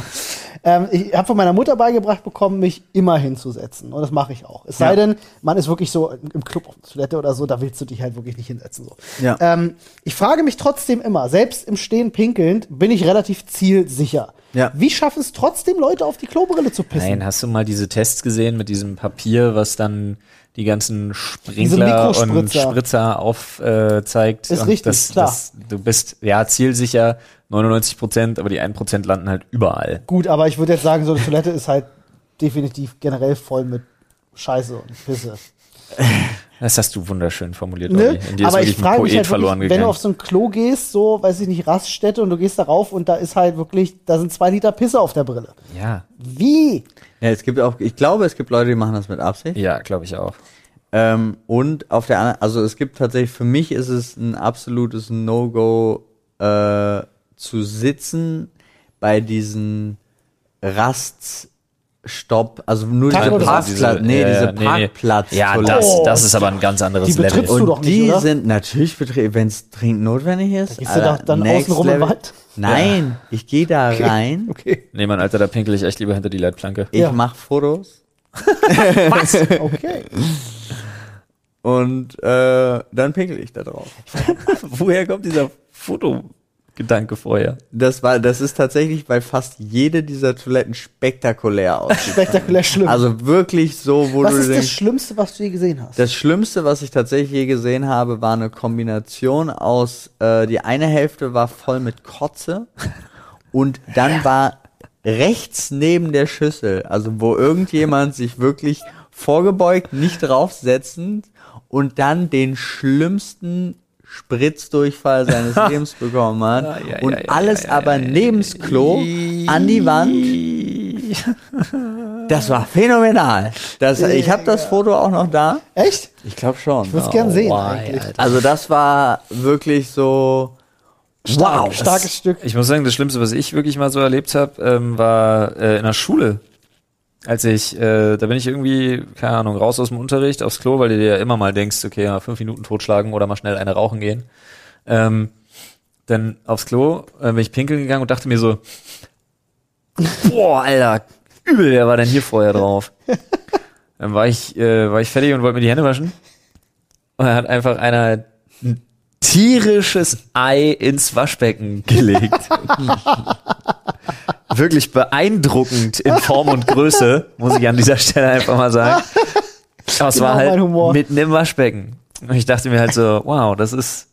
Ähm, ich habe von meiner Mutter beigebracht bekommen, mich immer hinzusetzen. Und das mache ich auch. Es sei Ja. denn, man ist wirklich so im Club auf der Toilette oder so, da willst du dich halt wirklich nicht hinsetzen. So. Ja. Ähm, ich frage mich trotzdem immer, selbst im Stehen pinkelnd, bin ich relativ zielsicher. Ja. Wie schaffen es trotzdem Leute auf die Klobrille zu pissen? Nein, hast du mal diese Tests gesehen mit diesem Papier, was dann die ganzen Sprinkler und. Spritzer aufzeigt? Äh? Ist richtig, das, klar. Das, du bist ja zielsicher 99 Prozent, aber die 1 Prozent landen halt überall. Gut, aber ich würde jetzt sagen, so eine Toilette ist halt definitiv generell voll mit Scheiße und Pisse. (laughs) Das hast du wunderschön formuliert, Ne? Olli. In dir ist Aber ich wirklich ein frage Poet mich halt verloren wirklich, wenn du gegangen. auf so ein Klo gehst, so, weiß ich nicht, Raststätte und du gehst darauf und da ist halt wirklich, da sind zwei Liter Pisse auf der Brille. ja, Wie? Ja, es gibt auch, ich glaube, es gibt Leute, die machen das mit Absicht. ja, glaube ich auch. Ähm, und auf der anderen, also es gibt tatsächlich, für mich ist es ein absolutes No-Go, äh, zu sitzen bei diesen Raststopp, also nur Tag- diese Parkplatz, nee, ja, diese ja, nee, nee. Parkplatz. Ja, das, Oh. das ist aber ein ganz anderes Die Level. betrittst du und doch nicht, die oder? sind natürlich betrieben, wenn es dringend notwendig ist. gehst du Alter, doch dann außenrum im. Wald? Nein, ich gehe da rein, Okay. Nee, Mann, Alter, da pinkel ich echt lieber hinter die Leitplanke. ich Ja. mach Fotos (laughs) Was? Okay. und äh, dann pinkel ich da drauf. Woher kommt dieser Fotogedanke vorher? Das war, das ist tatsächlich bei fast jede dieser Toiletten spektakulär aussieht. Spektakulär schlimm. Also wirklich so, wo was du ist das denkst, Schlimmste, was du je gesehen hast? das Schlimmste, was ich tatsächlich je gesehen habe, war eine Kombination aus, äh, die eine Hälfte war voll mit Kotze (laughs) und dann war rechts neben der Schüssel, also wo irgendjemand sich wirklich vorgebeugt, nicht draufsetzend und dann den schlimmsten Spritzdurchfall seines (laughs) Lebens bekommen hat Ja, ja, und ja, ja, alles ja, aber ja, nebens Klo an die Wand. Das war phänomenal. Das, ich habe das Foto auch noch da. Echt? Ich glaube schon. Ich würde es gern sehen. why, eigentlich. Alter. Also das war wirklich so Stark, wow. starkes Stück. Ich muss sagen, das Schlimmste, was ich wirklich mal so erlebt habe, ähm, war äh, in der Schule. Als ich, äh, da bin ich irgendwie, keine Ahnung, raus aus dem Unterricht, aufs Klo, weil du dir ja immer mal denkst, okay, ja, fünf Minuten totschlagen oder mal schnell eine rauchen gehen. Ähm, dann aufs Klo, äh, bin ich pinkeln gegangen und dachte mir so, boah, Alter, übel, wer war denn hier vorher drauf? Dann war ich, äh, war ich fertig und wollte mir die Hände waschen. Und dann hat einfach einer ein tierisches Ei ins Waschbecken gelegt. (laughs) Wirklich beeindruckend in Form und Größe, muss ich an dieser Stelle einfach mal sagen. Aber es Genau war halt mitten im Waschbecken. Und ich dachte mir halt so, wow, das ist.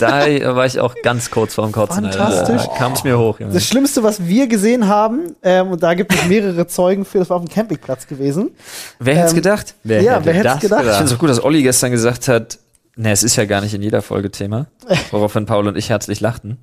da war ich auch ganz kurz vorm Kotzen. Fantastisch. Da kam es mir hoch, Junge. Das Schlimmste, was wir gesehen haben, ähm, und da gibt es mehrere Zeugen für, das war auf dem Campingplatz gewesen. Wer hätte es ähm, gedacht? Wer Ja, hätte wer hätte es das gedacht? Ich finde es auch gut, dass Olli gestern gesagt hat, ne, es ist ja gar nicht in jeder Folge Thema. Woraufhin Paul und ich herzlich lachten.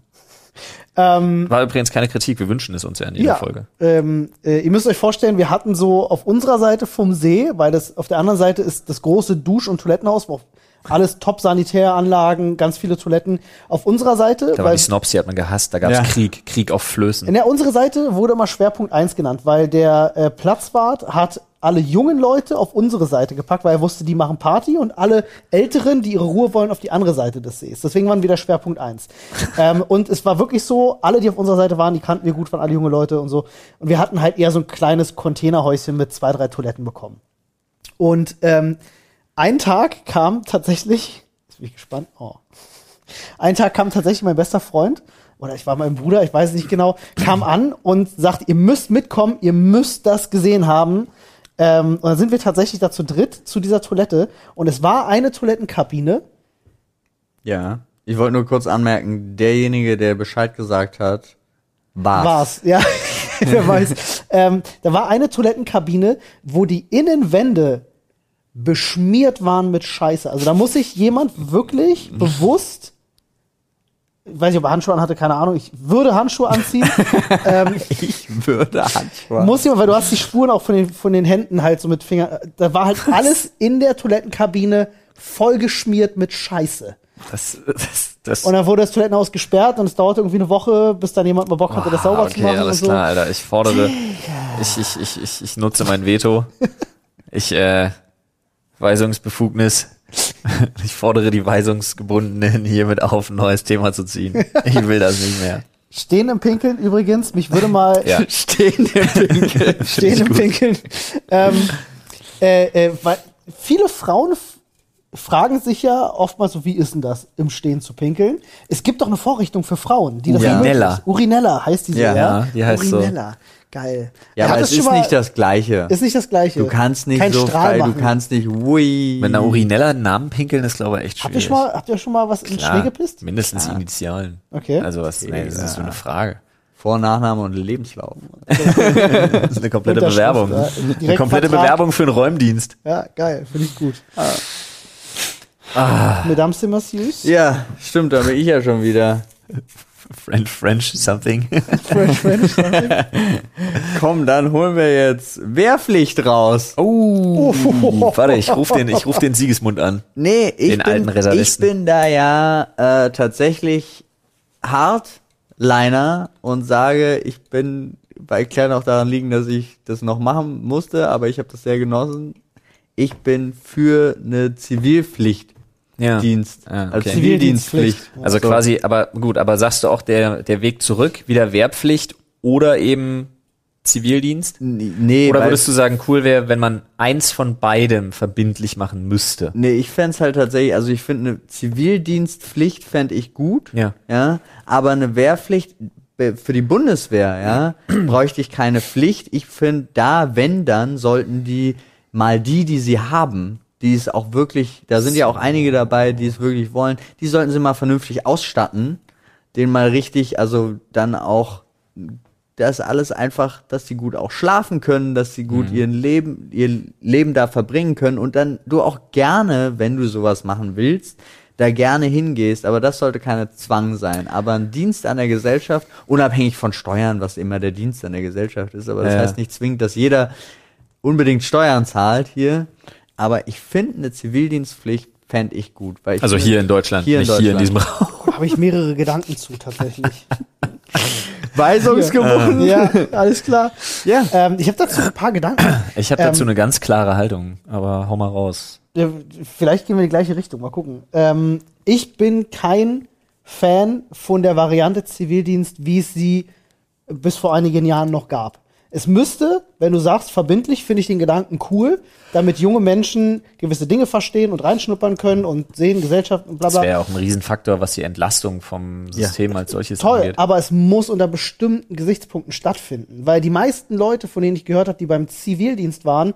Ähm, War übrigens keine Kritik, wir wünschen es uns ja in jeder ja, Folge. ähm, äh, ihr müsst euch vorstellen, wir hatten so auf unserer Seite vom See, weil das auf der anderen Seite ist das große Dusch- und Toilettenhaus, wo alles Top-Sanitäranlagen, ganz viele Toiletten. Auf unserer Seite, Da weil die Snobs, die hat man gehasst, da gab es Ja. Krieg, Krieg auf Flößen. In der unsere Seite wurde immer Schwerpunkt 1 genannt, weil der äh, Platzwart hat alle jungen Leute auf unsere Seite gepackt, weil er wusste, die machen Party und alle Älteren, die ihre Ruhe wollen, auf die andere Seite des Sees. Deswegen waren wir der Schwerpunkt 1. (laughs) ähm, und es war wirklich so, alle, die auf unserer Seite waren, die kannten wir gut, waren alle junge Leute und so. Und wir hatten halt eher so ein kleines Containerhäuschen mit zwei, drei Toiletten bekommen. Und ähm, ein Tag kam tatsächlich, (laughs) jetzt bin ich gespannt, oh. Ein Tag kam tatsächlich mein bester Freund, oder ich war mein Bruder, ich weiß nicht genau, kam an und sagte, ihr müsst mitkommen, ihr müsst das gesehen haben. Ähm, und dann sind wir tatsächlich da zu dritt zu dieser Toilette und es war eine Toilettenkabine. Ja. Ich wollte nur kurz anmerken, derjenige, der Bescheid gesagt hat, war's. War's, ja. (laughs) Wer weiß. Ähm, da war eine Toilettenkabine, wo die Innenwände beschmiert waren mit Scheiße. Also da muss sich jemand wirklich bewusst, weiß nicht, ob er Handschuhe anhatte, keine Ahnung, ich würde Handschuhe anziehen. (laughs) ähm, Ich würde Handschuhe. muss jemand, weil du hast die Spuren auch von den, von den Händen halt so mit Fingern. Da war halt alles in der Toilettenkabine vollgeschmiert mit Scheiße. Das, das, das, Und dann wurde das Toilettenhaus gesperrt und es dauerte irgendwie eine Woche, bis dann jemand mal Bock hatte, das sauber Ah, okay, zu machen alles und so. klar, Alter. Ich fordere, ich, ich, ich, ich, ich nutze mein Veto. Ich, äh, Weisungsbefugnis. (laughs) Ich fordere die Weisungsgebundenen hiermit auf, ein neues Thema zu ziehen. Ich will das nicht mehr. Stehen im Pinkeln übrigens, mich würde mal Ja. (laughs) Stehen im Pinkel. (laughs) stehen im Pinkeln. Ähm, äh, äh, weil viele Frauen fragen sich ja oftmals so, wie ist denn das, im Stehen zu pinkeln? Es gibt doch eine Vorrichtung für Frauen, die das Urinella. Urinella heißt die so, Ja, ja? ja, die heißt so. Geil. Ja, aber das es schon ist mal- nicht das Gleiche. Ist nicht das Gleiche. Du kannst nicht Kein so Strahl frei, du machen. kannst nicht, ui. Mit einer Urinella einen Namen pinkeln ist, glaube ich, echt Habt ihr, schwierig. schon mal, habt ihr schon mal was in Klar, Schnee gepisst? Mindestens Initialen. Okay. Also was, nee, das ist so eine Frage. Vor-, Nachname und Lebenslauf. (laughs) Das ist eine komplette Bewerbung. ja. eine komplette Vertrag. Bewerbung für einen Räumdienst. Ja, geil, finde ich gut. Ah. Mesdames et Messieurs. Ja, stimmt, da bin ich ja schon wieder. (laughs) French, French, something. French, French, something. (laughs) Komm, dann holen wir jetzt Wehrpflicht raus. Oh, warte, ich ruf den, ich ruf den Siegesmund an. Nee, ich, Den bin, alten ich bin da ja äh, tatsächlich Hardliner und sage, ich bin bei Claire noch daran liegen, dass ich das noch machen musste, aber ich habe das sehr genossen. Ich bin für eine Zivilpflicht. Ja. Dienst. Ah, okay. Als Zivildienstpflicht. Also So. quasi, aber gut, aber sagst du auch der, der Weg zurück, wieder Wehrpflicht oder eben Zivildienst? Nee, Oder würdest du sagen, cool wäre, wenn man eins von beidem verbindlich machen müsste? Nee, ich fänd's halt tatsächlich, also ich finde eine Zivildienstpflicht fänd ich gut. Ja. Ja. Aber eine Wehrpflicht für die Bundeswehr, ja, bräuchte ich keine Pflicht. Ich finde, da, wenn dann, sollten die mal die, die sie haben, die es auch wirklich, da sind ja auch einige dabei, die es wirklich wollen, die sollten sie mal vernünftig ausstatten, den mal richtig, also dann auch das alles einfach, dass die gut auch schlafen können, dass sie gut ihren Leben, ihr Leben da verbringen können und dann du auch gerne, wenn du sowas machen willst, da gerne hingehst, aber das sollte keine Zwang sein. Aber ein Dienst an der Gesellschaft, unabhängig von Steuern, was immer der Dienst an der Gesellschaft ist, aber das Ja. heißt nicht zwingend, dass jeder unbedingt Steuern zahlt hier. Aber ich finde eine Zivildienstpflicht fände ich gut. Weil ich Also hier in Deutschland, Hier in nicht hier in diesem Deutschland. Raum. Habe ich mehrere Gedanken zu, tatsächlich. (laughs) Weisungsgewogen. ja, alles klar. Ja. Ähm, ich habe dazu ein paar Gedanken. Ich habe dazu Ähm, eine ganz klare Haltung, aber hau mal raus. Ja, Vielleicht gehen wir in die gleiche Richtung, mal gucken. Ähm, ich bin kein Fan von der Variante Zivildienst, wie es sie bis vor einigen Jahren noch gab. Es müsste, wenn du sagst, verbindlich, finde ich den Gedanken cool, damit junge Menschen gewisse Dinge verstehen und reinschnuppern können und sehen, Gesellschaft und bla Das bla. wäre auch ein Riesenfaktor, was die Entlastung vom System als solches Toll, angeht. aber es muss unter bestimmten Gesichtspunkten stattfinden, weil die meisten Leute, von denen ich gehört habe, die beim Zivildienst waren,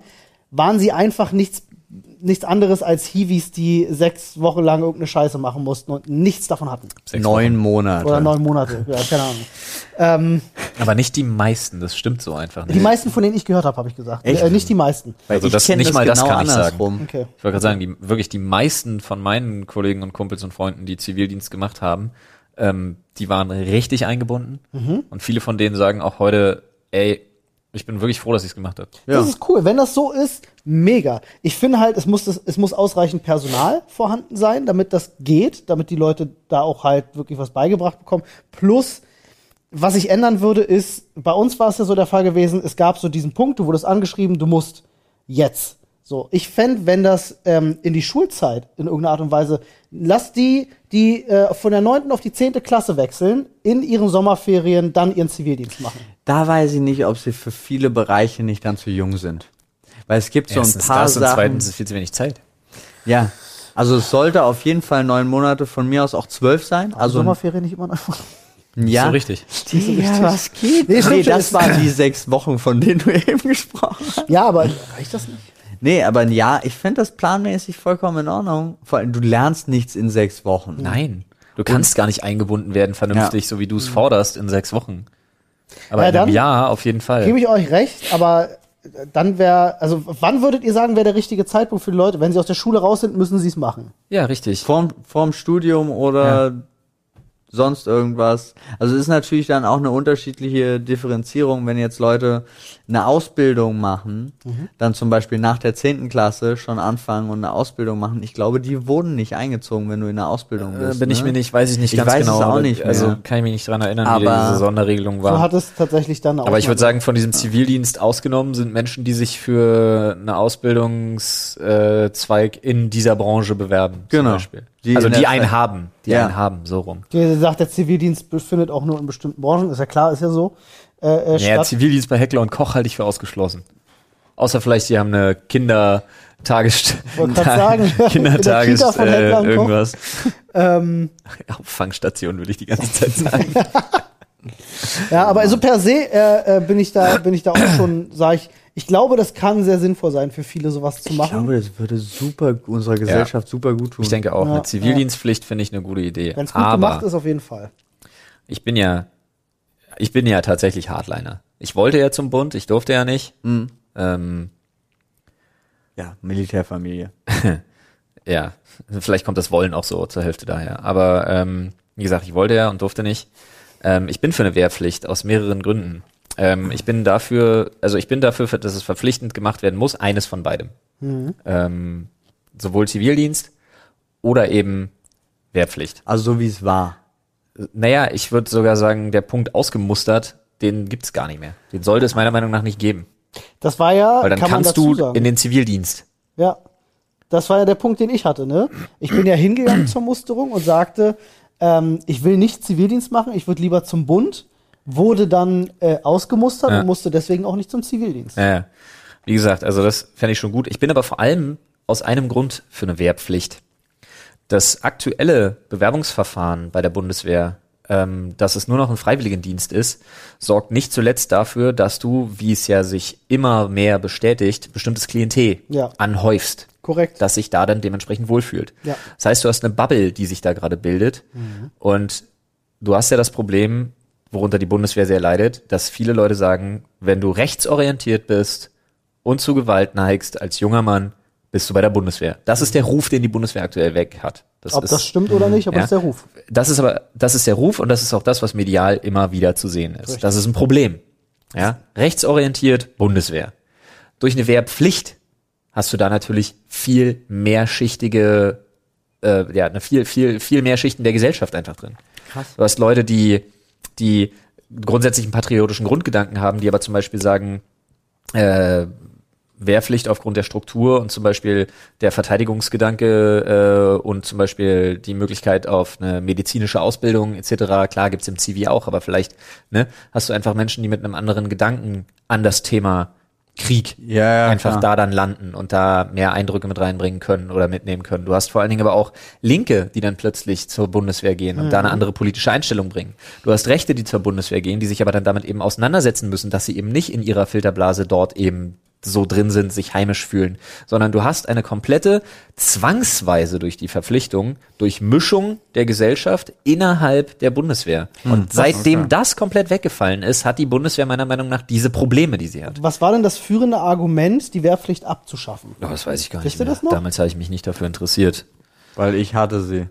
waren sie einfach nichts nichts anderes als Hiwis, die sechs Wochen lang irgendeine Scheiße machen mussten und nichts davon hatten. Sechs Neun Wochen. Monate. Oder neun Monate, ja, keine Ahnung. (laughs) Ähm, Aber nicht die meisten, das stimmt so einfach die nicht. meisten, von denen ich gehört habe, habe ich gesagt. Echt? Äh, nicht die meisten. Weil Also ich das- nicht mal das kann ich sagen. Okay. Ich wollte gerade sagen, die, wirklich die meisten von meinen Kollegen und Kumpels und Freunden, die Zivildienst gemacht haben, ähm, die waren richtig eingebunden. Mhm. Und viele von denen sagen auch heute, ey, ich bin wirklich froh, dass ich es gemacht habe. Ja. Das ist cool. Wenn das so ist, mega. Ich finde halt, es muss, das, es muss ausreichend Personal vorhanden sein, damit das geht, damit die Leute da auch halt wirklich was beigebracht bekommen. Plus, was ich ändern würde, ist, bei uns war es ja so der Fall gewesen, es gab so diesen Punkt, du wurdest angeschrieben, du musst jetzt. So, ich fänd, wenn das ähm, in die Schulzeit in irgendeiner Art und Weise, lass die, die äh, von der neunten auf die zehnte Klasse wechseln, in ihren Sommerferien dann ihren Zivildienst machen. Da weiß ich nicht, ob sie für viele Bereiche nicht dann zu jung sind. Weil es gibt so ein paar das und Sachen. zweitens ist viel zu wenig Zeit. Ja. Also es sollte auf jeden Fall neun Monate von mir aus auch zwölf sein. Also Sommerferien nicht immer noch. ja. So richtig. Ja, was geht? Nee, Nee, das waren die sechs Wochen, von denen du (laughs) eben gesprochen hast. Ja, aber reicht das nicht? Nee, aber ja, ich fände das planmäßig vollkommen in Ordnung. Vor allem, du lernst nichts in sechs Wochen. Nein. Du kannst gar nicht eingebunden werden, vernünftig, Ja. so wie du es forderst, in sechs Wochen. Aber Ja, dann Jahr auf jeden Fall. Gebe ich euch recht, aber dann wäre, also wann würdet ihr sagen, wäre der richtige Zeitpunkt für die Leute? Wenn sie aus der Schule raus sind, müssen sie es machen. Ja, richtig. Vorm, vorm Studium oder sonst irgendwas. Also es ist natürlich dann auch eine unterschiedliche Differenzierung, wenn jetzt Leute eine Ausbildung machen, Mhm. dann zum Beispiel nach der zehnten Klasse schon anfangen und eine Ausbildung machen. Ich glaube, die wurden nicht eingezogen, wenn du in der Ausbildung Äh, bist. bin ich ne? mir nicht, weiß ich nicht Ich ganz weiß es genau. auch aber- nicht Also mehr. kann ich mich nicht dran erinnern, wie Aber- diese Sonderregelung war. So hat es tatsächlich dann auch. Aber ich würde sagen, von diesem Zivildienst ausgenommen sind Menschen, die sich für eine Ausbildungszweig in dieser Branche bewerben. Genau. Zum Beispiel. Die also die der einen Zeit- haben. Die Ja. einen haben, so rum. Wie gesagt, der Zivildienst befindet auch nur in bestimmten Branchen, ist ja klar, ist ja so. Äh, äh, Ja, statt. Zivildienst bei Heckler und Koch halte ich für ausgeschlossen. Außer vielleicht, die haben eine Kindertages Wollte grad sagen, (laughs) in der Kindertages äh, irgendwas. ähm, Auffangstation würde ich die ganze Zeit sagen. (laughs) ja, aber also per se äh, äh, bin ich da, bin ich da auch schon, sage ich, ich glaube, das kann sehr sinnvoll sein für viele, sowas zu Ich machen. glaube, das würde super unserer Gesellschaft super gut tun. Ich denke auch, Ja, eine Zivildienstpflicht finde ich eine gute Idee. Wenn es gut Aber gemacht ist, auf jeden Fall. ich bin ja, ich bin ja tatsächlich Hardliner. Ich wollte ja zum Bund, ich durfte ja nicht. Ähm, Ja, Militärfamilie. (laughs) ja, vielleicht kommt das Wollen auch so zur Hälfte daher. Aber ähm, wie gesagt, ich wollte ja und durfte nicht. Ähm, ich bin für eine Wehrpflicht aus mehreren Gründen. Ähm, ich bin dafür, also ich bin dafür, dass es verpflichtend gemacht werden muss, eines von beidem. Ähm, sowohl Zivildienst oder eben Wehrpflicht. Also so wie es war. Naja, ich würde sogar sagen, der Punkt ausgemustert, den gibt's gar nicht mehr. Den sollte es meiner Meinung nach nicht geben. Das war ja, Weil dann kann kannst du sagen. in den Zivildienst. Ja. Das war ja der Punkt, den ich hatte, ne? Ich bin ja hingegangen zur Musterung und sagte, ähm, ich will nicht Zivildienst machen, ich würde lieber zum Bund, wurde dann äh, ausgemustert Ja. und musste deswegen auch nicht zum Zivildienst. Ja. Wie gesagt, also das fände ich schon gut. Ich bin aber vor allem aus einem Grund für eine Wehrpflicht. Das aktuelle Bewerbungsverfahren bei der Bundeswehr, ähm, dass es nur noch ein Freiwilligendienst ist, sorgt nicht zuletzt dafür, dass du, wie es ja sich immer mehr bestätigt, bestimmtes Klientel Ja. anhäufst, Korrekt. das sich da dann dementsprechend wohlfühlt. Ja. Das heißt, du hast eine Bubble, die sich da gerade bildet und du hast ja das Problem, worunter die Bundeswehr sehr leidet, dass viele Leute sagen, wenn du rechtsorientiert bist und zu Gewalt neigst als junger Mann, bist du bei der Bundeswehr. Das ist der Ruf, den die Bundeswehr aktuell weg hat. Das Ob ist, das stimmt oder nicht, aber ja. das ist der Ruf. das ist aber, das ist der Ruf und das ist auch das, was medial immer wieder zu sehen ist. Richtig. Das ist ein Problem. Ja, rechtsorientiert Bundeswehr. Durch eine Wehrpflicht hast du da natürlich viel mehrschichtige, äh, ja, eine viel, viel, viel mehr Schichten der Gesellschaft einfach drin. Krass. Du hast Leute, die, die grundsätzlich einen patriotischen Grundgedanken haben, die aber zum Beispiel sagen, äh, Wehrpflicht aufgrund der Struktur und zum Beispiel der Verteidigungsgedanke äh, und zum Beispiel die Möglichkeit auf eine medizinische Ausbildung etc. Klar gibt's im Zivi auch, aber vielleicht ne, hast du einfach Menschen, die mit einem anderen Gedanken an das Thema Krieg Ja, ja, einfach klar. da dann landen und da mehr Eindrücke mit reinbringen können oder mitnehmen können. Du hast vor allen Dingen aber auch Linke, die dann plötzlich zur Bundeswehr gehen und da eine andere politische Einstellung bringen. Du hast Rechte, die zur Bundeswehr gehen, die sich aber dann damit eben auseinandersetzen müssen, dass sie eben nicht in ihrer Filterblase dort eben so drin sind, sich heimisch fühlen, sondern du hast eine komplette zwangsweise durch die Verpflichtung, durch Mischung der Gesellschaft innerhalb der Bundeswehr. Und seitdem das komplett weggefallen ist, hat die Bundeswehr meiner Meinung nach diese Probleme, die sie hat. Was war denn das führende Argument, die Wehrpflicht abzuschaffen? Oh, das weiß ich gar Wisst nicht mehr. das noch? Damals habe ich mich nicht dafür interessiert. Weil ich hatte sie.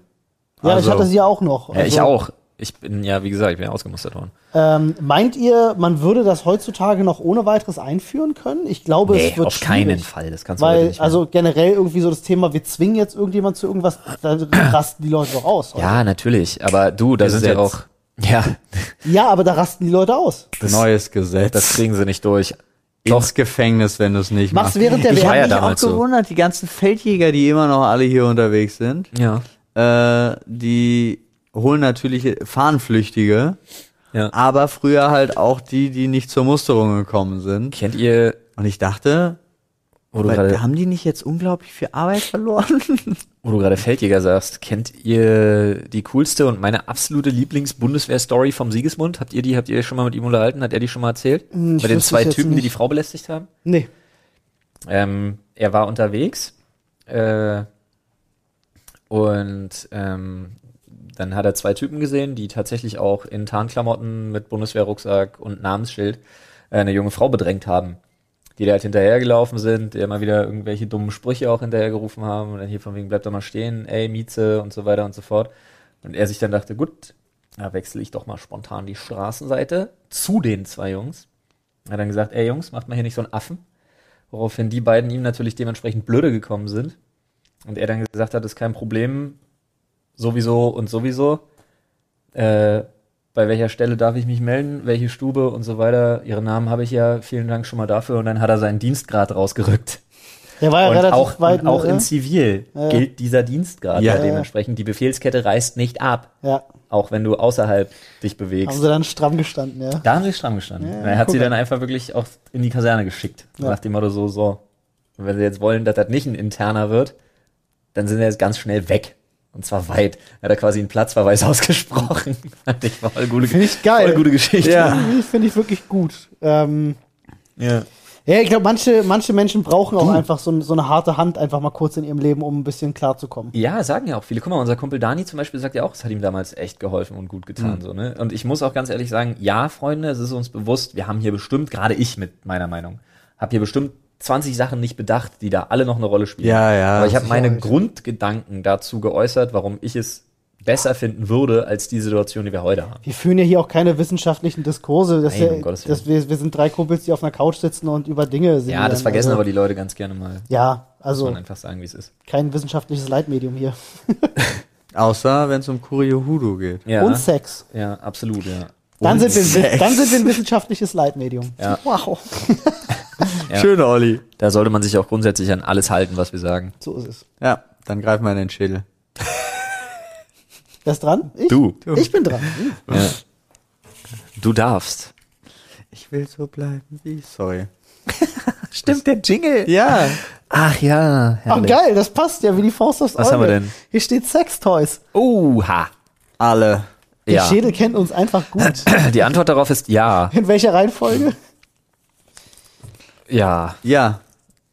Ja, Also- ich hatte sie ja auch noch. Ja, ich Also, auch. Ich bin ja, wie gesagt, ich bin ja ausgemustert worden. Ähm, meint ihr, man würde das heutzutage noch ohne weiteres einführen können? Ich glaube, es wird auf keinen Fall. Das kannst du heute Weil, nicht mehr. also generell irgendwie so das Thema, wir zwingen jetzt irgendjemand zu irgendwas, da (clears throat) rasten die Leute doch aus. oder? ja, natürlich. Aber du, da sind ja auch, (laughs) ja, ja, aber da rasten die Leute aus. Neues Gesetz. das kriegen sie nicht durch. ins Gefängnis, wenn du es nicht Machst machst. während der ich war ja mich auch damals so. gewundert, die ganzen Feldjäger, die immer noch alle hier unterwegs sind, Ja. äh, die holen natürlich Fahnenflüchtige, Ja. aber früher halt auch die, die nicht zur Musterung gekommen sind. Kennt ihr, Und ich dachte, wo du weil, gerade, haben die nicht jetzt unglaublich viel Arbeit verloren? (laughs) wo du gerade Feldjäger sagst, kennt ihr die coolste und meine absolute Lieblings-Bundeswehr-Story vom Siegesmund? Habt ihr die, habt ihr schon mal mit ihm unterhalten? Hat er die schon mal erzählt? Hm, ich Bei den zwei Typen, die nicht. die Frau belästigt haben? Nee. Ähm, er war unterwegs äh, und ähm, dann hat er zwei Typen gesehen, die tatsächlich auch in Tarnklamotten mit Bundeswehrrucksack und Namensschild äh, eine junge Frau bedrängt haben. Die da halt hinterhergelaufen sind, die immer wieder irgendwelche dummen Sprüche auch hinterhergerufen haben und dann hier von wegen bleibt doch mal stehen, ey Mieze und so weiter und so fort. Und er sich dann dachte, gut, da wechsle ich doch mal spontan die Straßenseite zu den zwei Jungs. Er hat dann gesagt, ey Jungs, macht mal hier nicht so einen Affen. Woraufhin die beiden ihm natürlich dementsprechend blöde gekommen sind. Und er dann gesagt hat, ist kein Problem, sowieso und sowieso. Äh, bei welcher Stelle darf ich mich melden, welche Stube und so weiter. Ihren Namen habe ich ja, vielen Dank schon mal dafür. Und dann hat er seinen Dienstgrad rausgerückt. Der war ja und relativ auch, weit. und auch ne? in Zivil Ja. gilt dieser Dienstgrad Ja. dementsprechend. Die Befehlskette reißt nicht ab, Ja, auch wenn du außerhalb dich haben bewegst. sie dann stramm gestanden, ja. Da haben sie stramm gestanden. Ja, er hat sie dann einfach wirklich auch in die Kaserne geschickt. Ja. Nach dem Motto so, so. Und wenn sie jetzt wollen, dass das nicht ein interner wird, dann sind sie jetzt ganz schnell weg. Und zwar weit. Er hat er quasi einen Platzverweis (laughs) ausgesprochen. Fand ich voll gute, Finde ich geil. Voll gute Geschichte. Ja. Finde ich, finde ich wirklich gut. Ähm, ja. Ja, ich glaube, manche, manche Menschen brauchen auch einfach so, so eine harte Hand einfach mal kurz in ihrem Leben, um ein bisschen klarzukommen. Ja, sagen ja auch viele. Guck mal, unser Kumpel Dani zum Beispiel sagt ja auch, es hat ihm damals echt geholfen und gut getan. So, ne? Und ich muss auch ganz ehrlich sagen, ja, Freunde, es ist uns bewusst, wir haben hier bestimmt, gerade ich mit meiner Meinung, habe hier bestimmt 20 Sachen nicht bedacht, die da alle noch eine Rolle spielen. Ja, ja, Aber ich habe meine. Grundgedanken dazu geäußert, warum ich es besser finden würde als die Situation, die wir heute haben. Wir führen ja hier auch keine wissenschaftlichen Diskurse. Dass Nein, wir, um Gottes Willen. dass wir, wir sind drei Kumpels, die auf einer Couch sitzen und über Dinge singen. Ja, das vergessen aber die Leute ganz gerne mal. Ja, Muss also man einfach sagen, wie es ist. kein wissenschaftliches Leitmedium hier. (laughs) Außer wenn es um Kuriohudo geht. Ja, Und Sex. ja absolut, ja. Dann Und sind, wir, dann sind wir ein wissenschaftliches Leitmedium. Ja. Wow. (laughs) Ja. Schön, Olli. Da sollte man sich auch grundsätzlich an alles halten, was wir sagen. So ist es. Ja, dann greif mal in den Schädel. Wer ist dran? Ich? Du. Ich bin dran. Hm. Ja. Du darfst. Ich will so bleiben wie. Sorry. (laughs) Stimmt, der Jingle. Ja. Ach ja. Ach geil, das passt ja wie die Faust aufs Auge. Was haben wir denn? Hier steht Sextoys. Oha. Alle. Der Ja. Schädel kennt uns einfach gut. Die Antwort darauf ist ja. In welcher Reihenfolge? Ja. Ja.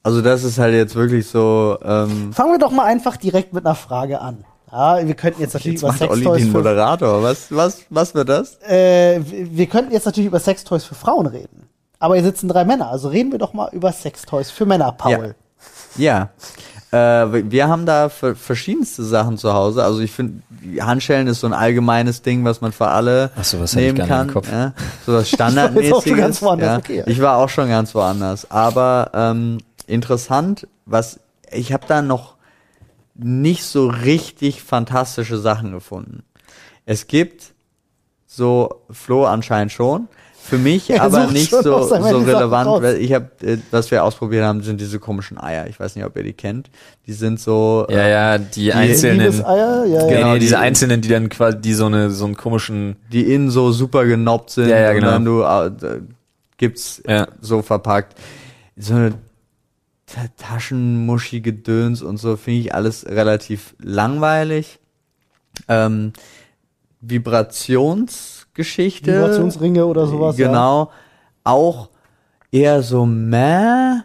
Also das ist halt jetzt wirklich so, ähm, Fangen wir doch mal einfach direkt mit einer Frage an. Ja, wir könnten jetzt natürlich jetzt über macht Olli Sextoys den für, Moderator. Was, was, was wird das? äh, wir wir könnten jetzt natürlich über Sextoys für Frauen reden. Aber hier sitzen drei Männer, also reden wir doch mal über Sextoys für Männer, Paul. Ja. Äh, wir haben da ver- verschiedenste Sachen zu Hause. Also ich finde, Handschellen ist so ein allgemeines Ding, was man für alle Ach so, was ich nehmen nicht kann. im Kopf. Ja, so was Ich (laughs) Standardmäßiges. woanders, ja. okay. Ich war auch schon ganz woanders. Aber ähm, interessant, was ich habe da noch nicht so richtig fantastische Sachen gefunden. Es gibt so Flo anscheinend schon. Für mich Er aber nicht so, so relevant, raus. weil ich habe, äh, was wir ausprobiert haben, sind diese komischen Eier. Ich weiß nicht, ob ihr die kennt. Die sind so. Ja, äh, ja, die, einzelnen. Ja, ja. Genau, Genau, diese die- einzelnen, die dann quasi, die so eine, so einen komischen, die innen so super genoppt sind Ja, ja, genau. und dann du äh, gibt's Ja. so verpackt. So eine Ta- Taschenmuschi-Gedöns und so finde ich alles relativ langweilig. Ähm, Vibrationsgeschichte. Vibrationsringe oder sowas. Ja. Genau. Auch eher so meh.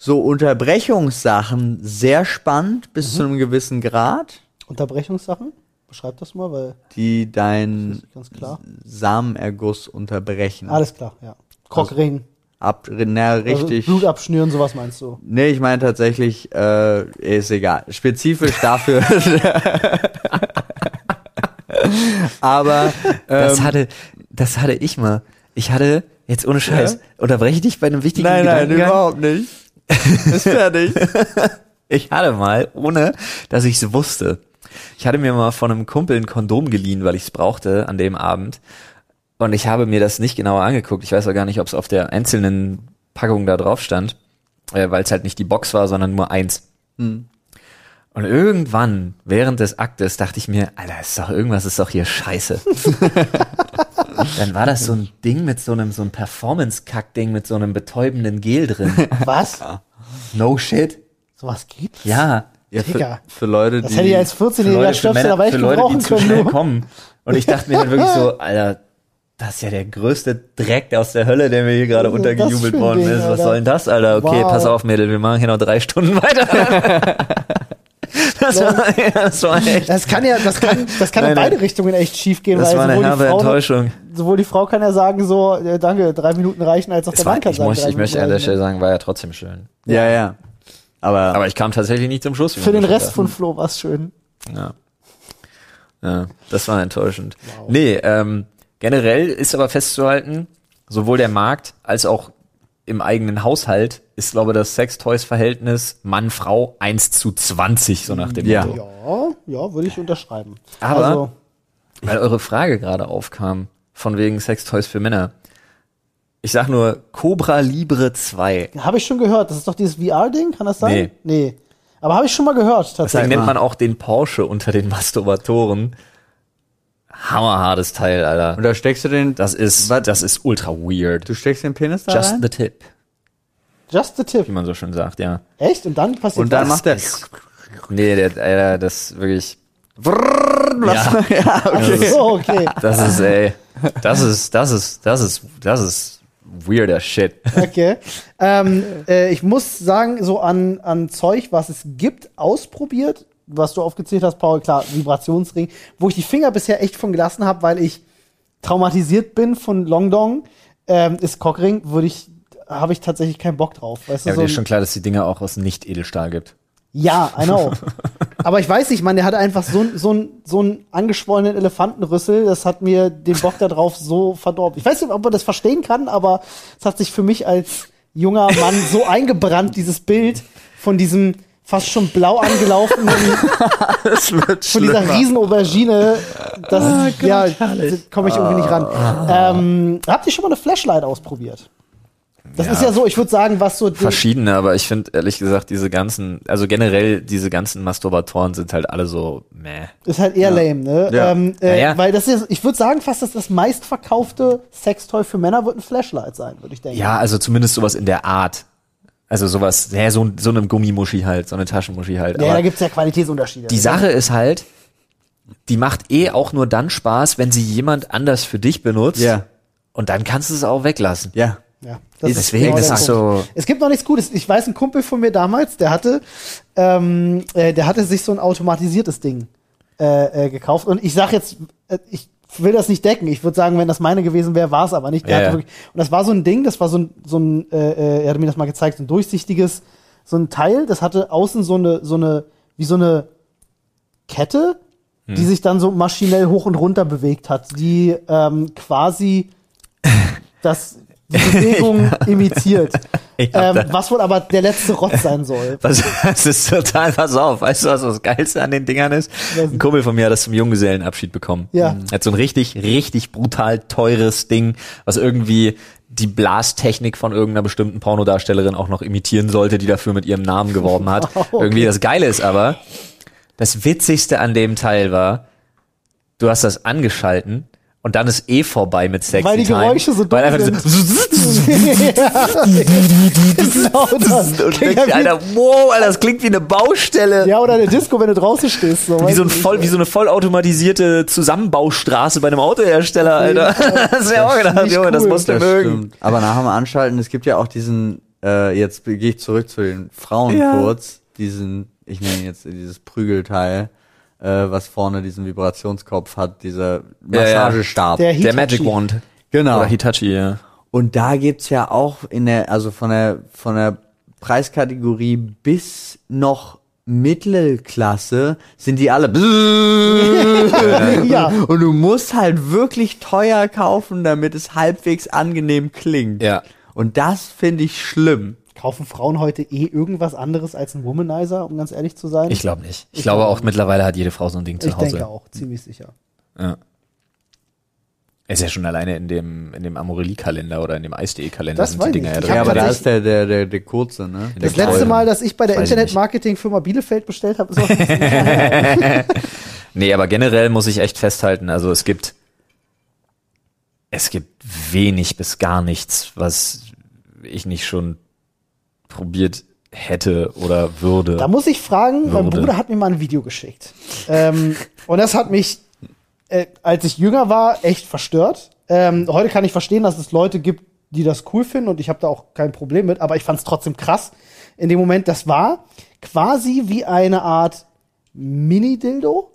So Unterbrechungssachen sehr spannend bis Mhm. zu einem gewissen Grad, Unterbrechungssachen? Beschreib das mal, weil die dein das ist ganz klar. Samenerguss unterbrechen. Alles klar, ja. Krockring. Ab, na, richtig. Also Blut abschnüren, sowas meinst du? nee, ich meine tatsächlich, äh, ist egal. Spezifisch dafür. (laughs) (laughs) (laughs) Aber das ähm, hatte, das hatte ich mal. Ich hatte, jetzt ohne Scheiß, unterbreche ich dich bei einem wichtigen nein, nein, überhaupt nicht. (laughs) Ist fertig. Ich hatte mal, ohne dass ich es wusste, ich hatte mir mal von einem Kumpel ein Kondom geliehen, weil ich es brauchte an dem Abend. Und ich habe mir das nicht genauer angeguckt. Ich weiß auch gar nicht, ob es auf der einzelnen Packung da drauf stand, äh, weil es halt nicht die Box war, sondern nur eins. Hm. Und irgendwann, während des Aktes, dachte ich mir, Alter, ist doch, irgendwas ist doch hier scheiße. (laughs) Dann war das so ein Ding mit so einem, so ein Performance-Kack-Ding mit so einem betäubenden Gel drin. Was? No shit. sowas gibt's? Ja. Ja, für, für Leute, Das die. hätte ich als 14-jähriger Stöpsel aber echt für Leute, gebrauchen die zu schnell du. kommen. Und ich dachte mir dann wirklich so, Alter, das ist ja der größte Dreck aus der Hölle, der mir hier gerade das untergejubelt worden Ding, ist. Was Alter? soll denn das, Alter? Okay, Wow. pass auf, Mädel, wir machen hier noch drei Stunden weiter. (laughs) das, war, (laughs) das war echt. Das kann ja, das kann, das kann in Nein, nein. beide Richtungen echt schief gehen, Das weil war eine sowohl die, herbe Frau, Enttäuschung. sowohl die Frau kann ja sagen so, äh, danke, drei Minuten reichen, als auch Es der war, Mann kann ich, sagen, drei ich möchte an der. Stelle sagen, war ja trotzdem schön. ja, ja. Aber, Aber ich kam tatsächlich nicht zum Schluss. Für den Rest von Flo war's schön. Ja. Ja, das war enttäuschend. Nee, ähm, generell ist aber festzuhalten, sowohl der Markt als auch im eigenen Haushalt ist, glaube ich, das Sextoys-Verhältnis Mann-Frau 1 zu 20, so nach dem Ja. Motto. Ja, ja, würde ich unterschreiben. Aber- also, Weil eure Frage gerade aufkam, von wegen Sextoys für Männer. Ich sag nur Cobra Libre 2. habe ich schon gehört, das ist doch dieses VR-Ding, kann das sein? Nee. Nee. Aber habe ich schon mal gehört, Deswegen tatsächlich. nennt man auch den Porsche unter den Masturbatoren. Hammerhartes Teil, Alter. und da steckst du den, Das ist, Was? das ist ultra weird. du steckst den Penis da Just rein? the tip, Just the tip. wie man so schön sagt, ja. Echt? Und dann passiert und dann was? macht er, Nee, der, Alter, das wirklich. was? Ja, (laughs) ja, okay. So, okay. das ist, ey, das ist, das ist, das ist, das ist weirder Shit. Okay. ähm, äh, ich muss sagen, so an, an Zeug, was es gibt, ausprobiert, was du aufgezählt hast, Paul, klar, Vibrationsring, wo ich die Finger bisher echt von gelassen habe, weil ich traumatisiert bin von Longdong, ähm, ist Cockring, würde ich, habe ich tatsächlich keinen Bock drauf. Weißt Ja, du, aber dir so ist ein- schon klar, dass die Dinger auch aus Nicht-Edelstahl gibt. ja, I know. (laughs) Aber ich weiß nicht, man, der hatte einfach so, ein- so, ein- so einen angeschwollenen Elefantenrüssel, das hat mir den Bock da drauf so verdorben. Ich weiß nicht, ob man das verstehen kann, aber es hat sich für mich als junger Mann so eingebrannt, dieses Bild von diesem fast schon blau angelaufenen, (laughs) von dieser riesen Aubergine, das, ja, komme ich irgendwie nicht ran. Ähm, habt ihr schon mal eine Flashlight ausprobiert? Das Ja. ist ja so, ich würde sagen, was so den- Verschiedene, aber ich finde ehrlich gesagt, diese ganzen, also generell diese ganzen Masturbatoren sind halt alle so, meh. Ist halt eher lame, ne? Ja. Ähm, äh, Naja. Weil das ist, ich würde sagen, fast, dass das meistverkaufte Sextoy für Männer wird ein Flashlight sein, würde ich denken. Ja, also zumindest sowas in der Art. Also sowas, ja, so, so einem Gummimuschi halt, so eine Taschenmuschi halt. Ja, aber da gibt's ja Qualitätsunterschiede. die Sache ist halt, die macht eh auch nur dann Spaß, wenn sie jemand anders für dich benutzt. Ja, Und dann kannst du es auch weglassen. ja. Ja, das ist Deswegen, genau das ist so. Es gibt noch nichts Gutes. Ich weiß, ein Kumpel von mir damals, der hatte, ähm, äh, der hatte sich so ein automatisiertes Ding äh, äh, gekauft. Und ich sag jetzt, äh, ich will das nicht decken. Ich würde sagen, wenn das meine gewesen wäre, war es aber nicht. Der Ja, hatte ja. Wirklich, und das war so ein Ding, das war so ein, so ein äh, äh, er hatte mir das mal gezeigt, so ein durchsichtiges, so ein Teil, das hatte außen so eine, so eine, wie so eine Kette, Hm. die sich dann so maschinell hoch und runter bewegt hat, die ähm, quasi (laughs) das die (laughs) Bewegung imitiert. (laughs) Ich hab Ähm, was wohl aber der letzte Rotz sein soll. (laughs) Was, das ist total, pass auf, weißt du, was das Geilste an den Dingern ist? Ein Kumpel von mir hat das zum Junggesellenabschied bekommen. Ja. Er hat so ein richtig, richtig brutal teures Ding, was irgendwie die Blastechnik von irgendeiner bestimmten Pornodarstellerin auch noch imitieren sollte, die dafür mit ihrem Namen geworben hat. Okay. Irgendwie das Geile ist aber, das Witzigste an dem Teil war, du hast das angeschalten und dann ist eh vorbei mit Sexy Weil die Time. Geräusche so Weil dumm einfach so, (laughs) (laughs) genau das. und Klingt denkst, ja, Alter, wow, Alter, das klingt wie eine Baustelle. ja, oder eine Disco, wenn du draußen stehst. So, Wie so, ein voll, wie so eine vollautomatisierte Zusammenbaustraße bei einem Autohersteller, Alter. (laughs) Das wäre auch gedacht, Junge, das musst du Das mögen. stimmt. Aber nach dem Anschalten, es gibt ja auch diesen, äh, jetzt gehe ich zurück zu den Frauen Ja. kurz, diesen, ich nenne ihn jetzt dieses Prügelteil, äh, was vorne diesen Vibrationskopf hat, dieser Ja, ja. Massagestab. Der Der. Magic Wand. Genau. Oder Hitachi, ja. Und da gibt's ja auch in der, also von der, von der Preiskategorie bis noch Mittelklasse sind die alle. (laughs) (laughs) Ja. Und du musst halt wirklich teuer kaufen, damit es halbwegs angenehm klingt. Ja. Und das finde ich schlimm. Kaufen Frauen heute eh irgendwas anderes als ein Womanizer, um ganz ehrlich zu sein? Ich glaube nicht. Ich, Ich glaube glaub auch mittlerweile hat jede Frau so ein Ding zu Ich Hause. denke auch, ziemlich sicher. Ja. Ist ja schon alleine in dem, in dem Amorelie-Kalender oder in dem Eis.de-Kalender Das sind die ich Dinger ja nicht. Ich drin. Ja, aber da ist der, der, der, der kurze, ne? Der Das Kleine. letzte Mal, dass ich bei der ich nicht. Internetmarketing-Firma Bielefeld bestellt habe, ist auch (laughs) ein. Nee, aber generell muss ich echt festhalten, also es gibt, es gibt wenig bis gar nichts, was ich nicht schon probiert hätte oder würde. Da muss ich fragen, mein Würde. Bruder hat mir mal ein Video geschickt. Ähm, und das hat mich, äh, als ich jünger war, echt verstört. Ähm, heute kann ich verstehen, dass es Leute gibt, die das cool finden und ich habe da auch kein Problem mit, aber ich fand es trotzdem krass. In dem Moment, das war quasi wie eine Art Mini-Dildo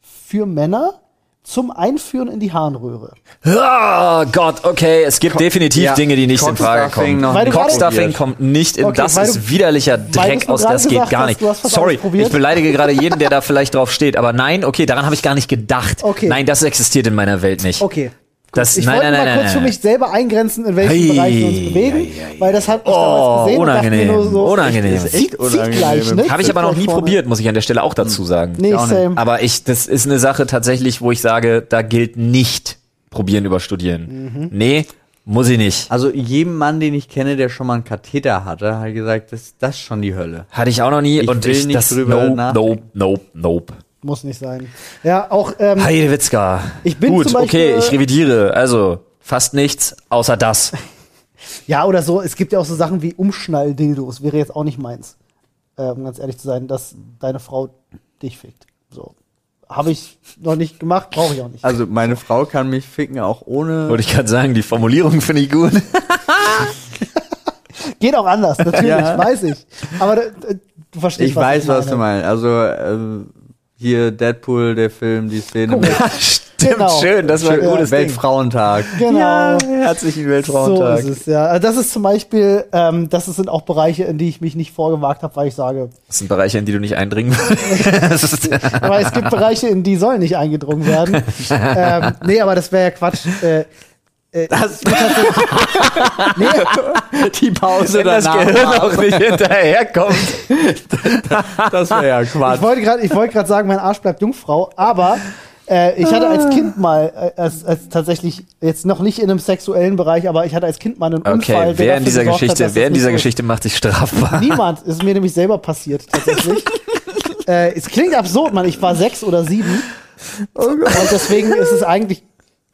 für Männer zum Einführen in die Harnröhre. Oh Gott, okay, es gibt definitiv ja, Dinge, die nicht in Frage kommen. Cockstuffing kommt nicht in, Okay, das ist du- widerlicher Dreck aus, das geht gar nicht. Sorry, ich beleidige gerade (laughs) jeden, der da vielleicht drauf steht, aber nein, okay, daran habe ich gar nicht gedacht. Okay. Nein, das existiert in meiner Welt nicht. Okay. Das, Ich nein, wollte nein, mal nein, kurz nein, für mich selber eingrenzen, in welchem Hei, Bereich wir uns bewegen, hei, hei, weil das hat ich Oh, damals gesehen und dachte mir unangenehm, nur so, unangenehm. echt zieht unangenehm. Gleich, ne? Habe ich aber noch nie vorne. probiert, muss ich an der Stelle auch dazu sagen. Nee, auch nicht. same. Aber ich, das ist eine Sache tatsächlich, wo ich sage, da gilt nicht probieren über studieren. Mhm. Nee, muss ich nicht. Also jedem Mann, den ich kenne, der schon mal einen Katheter hatte, hat gesagt, das, das ist schon die Hölle. Hatte ich auch noch nie Ich und will ich nicht das drüber nope, nope, nope, nope. Muss nicht sein. Ja, auch, ähm, Heidewitzka. Ich bin Gut, Beispiel- okay, ich revidiere. Also, fast nichts, außer das. (laughs) ja, oder so, es gibt ja auch so Sachen wie Umschnalldildos, wäre jetzt auch nicht meins. Äh, um ganz ehrlich zu sein, dass deine Frau dich fickt. So. Habe ich noch nicht gemacht, brauche ich auch nicht. Also meine Frau kann mich ficken auch ohne. Wollte ich gerade sagen, die Formulierung finde ich gut. (laughs) Geht auch anders, natürlich, Ja. weiß ich. Aber äh, du verstehst Ich weiß, was du meinst. Also ähm, hier Deadpool, der Film, die Szene Guck mit. (laughs) Stimmt, Genau. schön, das war ein Ja. gutes Ding. Weltfrauentag. Genau. Ja, herzlichen So Weltfrauentag. ist es, ja. Also Das ist zum Beispiel, ähm, das sind auch Bereiche, in die ich mich nicht vorgewagt habe, weil ich sage, Das sind Bereiche, in die du nicht eindringen würdest. (laughs) aber es gibt Bereiche, in die sollen nicht eingedrungen werden. (laughs) ähm, nee, aber das wäre ja Quatsch. Äh, äh, Das (laughs) nee, die Pause Wenn das danach. Gehirn auch nicht hinterherkommt. (laughs) Das wäre ja ich Quatsch. wollte gerade, ich wollte gerade sagen, mein Arsch bleibt Jungfrau, aber äh, ich hatte als Kind mal, äh, als, als tatsächlich jetzt noch nicht in einem sexuellen Bereich, aber ich hatte als Kind mal einen Unfall. Okay, der wer in dieser Geschichte, hat, wer in dieser. Geschichte macht sich strafbar? Niemand, ist mir nämlich selber passiert, tatsächlich. (laughs) äh, es klingt absurd, man. Ich war sechs oder sieben. Und deswegen ist es eigentlich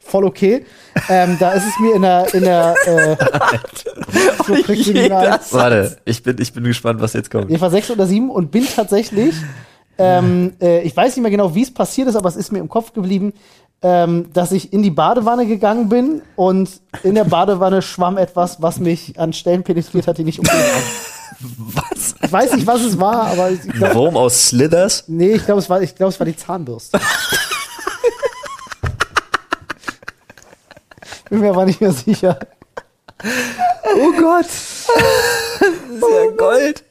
voll okay. Ähm, da ist es mir in der, in der, äh, (laughs) so rein. Warte, ich bin, ich bin gespannt, was jetzt kommt. Ich war sechs oder sieben und bin tatsächlich, ähm, äh, ich weiß nicht mehr genau, wie es passiert ist, aber es ist mir im Kopf geblieben, ähm, dass ich in die Badewanne gegangen bin und in der Badewanne schwamm etwas, was mich an Stellen penetriert hat, die nicht unbedingt (laughs) Was? Ich weiß nicht, was es war, aber ich glaube, Wurm aus Slithers? Nee, ich glaube, es war, ich glaube, es war die Zahnbürste. (laughs) Bin mir aber nicht mehr sicher. Oh Gott. Das ist ja Gold.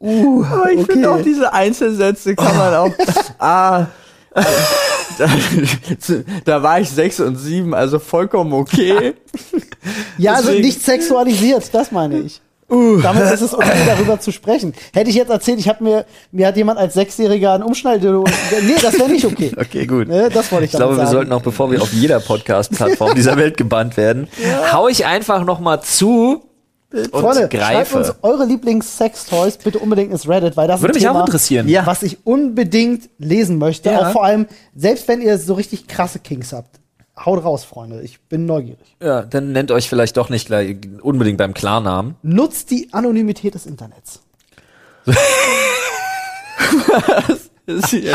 Uh, aber ich okay. finde auch diese Einzelsätze kann man auch. (laughs) ah. Da, da war ich sechs und sieben, also vollkommen okay. Ja, also Deswegen- nicht sexualisiert, das meine ich. Damit ist es okay, darüber zu sprechen. Hätte ich jetzt erzählt, ich habe mir, mir hat jemand als Sechsjähriger einen Umschnalldildo. Nee, das wäre nicht okay. (laughs) Okay, gut. Ne, das wollte ich Ich glaube, wir sagen. sollten auch, bevor wir auf jeder Podcast-Plattform (laughs) dieser Welt gebannt werden, hau ich einfach noch mal zu und Freunde, schreibt greife. uns eure Lieblings-Sex-Toys bitte unbedingt ins Reddit, weil das ist Würde mich auch Thema, interessieren. Ja. was ich unbedingt lesen möchte. Ja. Auch vor allem, selbst wenn ihr so richtig krasse Kinks habt. Haut raus, Freunde. Ich bin neugierig. Ja, dann nennt euch vielleicht doch nicht gleich unbedingt beim Klarnamen. Nutzt die Anonymität des Internets. (laughs)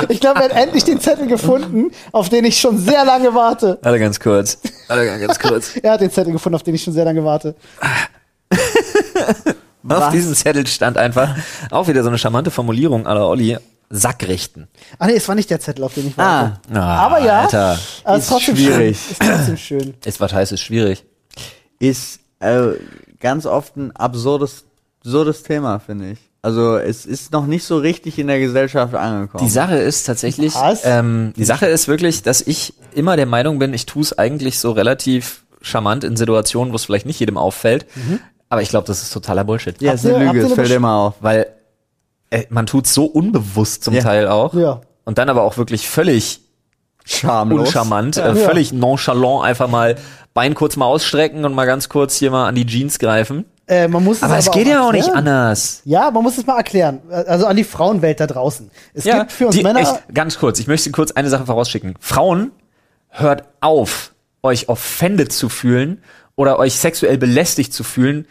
Ich glaube, er hat endlich den Zettel gefunden, auf den ich schon sehr lange warte. Warte ganz kurz. Warte ganz kurz. (laughs) Er hat den Zettel gefunden, auf den ich schon sehr lange warte. (laughs) Auf diesem Zettel stand einfach auch wieder so eine charmante Formulierung aller Olli. Sack richten. Ah nee, es war nicht der Zettel, auf den ich warte. Ah, Aber ja, Alter. aber ist ist trotzdem schwierig. schön. Ist trotzdem schön. (clears throat) Ist was heißt, ist schwierig. ist äh, ganz oft ein absurdes, absurdes Thema, finde ich. Also es ist noch nicht so richtig in der Gesellschaft angekommen. Die Sache ist tatsächlich, Was? ähm, die Sache ist wirklich, dass ich immer der Meinung bin, ich tue es eigentlich so relativ charmant in Situationen, wo es vielleicht nicht jedem auffällt. Aber ich glaube, das ist totaler Bullshit. ja, ist eine Lüge, es fällt immer auf. Weil äh, man tut so unbewusst zum Ja. Teil auch. Ja. Und dann aber auch wirklich völlig Schamlos. uncharmant, Ja. äh, völlig nonchalant einfach mal Bein kurz mal ausstrecken und mal ganz kurz hier mal an die Jeans greifen. Äh, man muss Aber es geht ja auch nicht anders. Ja, man muss es mal erklären. Also an die Frauenwelt da draußen. Es gibt für uns die, Männer. Ich, ganz kurz, ich möchte kurz eine Sache vorausschicken. Frauen, hört auf, euch offended zu fühlen oder euch sexuell belästigt zu fühlen,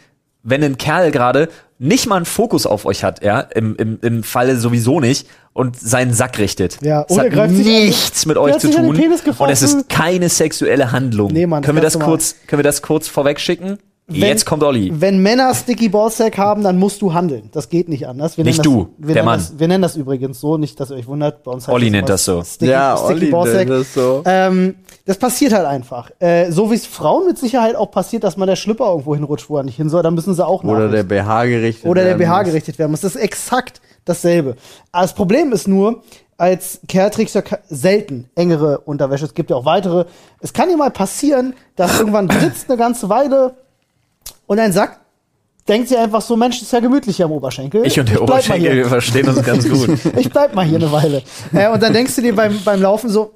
wenn ein Kerl gerade nicht mal einen Fokus auf euch hat, ja, im, im, im Falle sowieso nicht, und seinen Sack richtet. Ja, oder hat sich an- nichts mit euch hat zu tun. Und es ist keine sexuelle Handlung. Nee, Mann, können wir das kurz, können wir das kurz vorweg schicken? Wenn- Jetzt kommt Olli. Wenn Männer Sticky Ballsack haben, dann musst du handeln. Das geht nicht anders. Wir Nicht nennen du, das, wir der nennen Mann. Das, wir nennen das übrigens so, nicht, dass ihr euch wundert. Bei uns heißt Olli das nennt das so. Sticky, ja, Sticky Olli, Ballsack. das ist so. Ähm, das passiert halt einfach. Äh, so wie es Frauen mit Sicherheit auch passiert, dass man der Schlüpper irgendwo hinrutscht, wo er nicht hin soll, dann müssen sie auch Oder der. BH gerichtet oder der werden BH muss. gerichtet werden muss. Das ist exakt dasselbe. Aber das Problem ist nur, als Kerl trägst du ja selten engere Unterwäsche. Es gibt ja auch weitere. Es kann dir mal passieren, dass irgendwann (coughs) sitzt eine ganze Weile und dein Sack denkt sich einfach so, Mensch, ist ja gemütlich hier am Oberschenkel. Ich und der mal Oberschenkel, wir verstehen uns ganz gut. (laughs) Ich bleib mal hier eine Weile. Äh, und dann denkst du dir beim, beim Laufen so,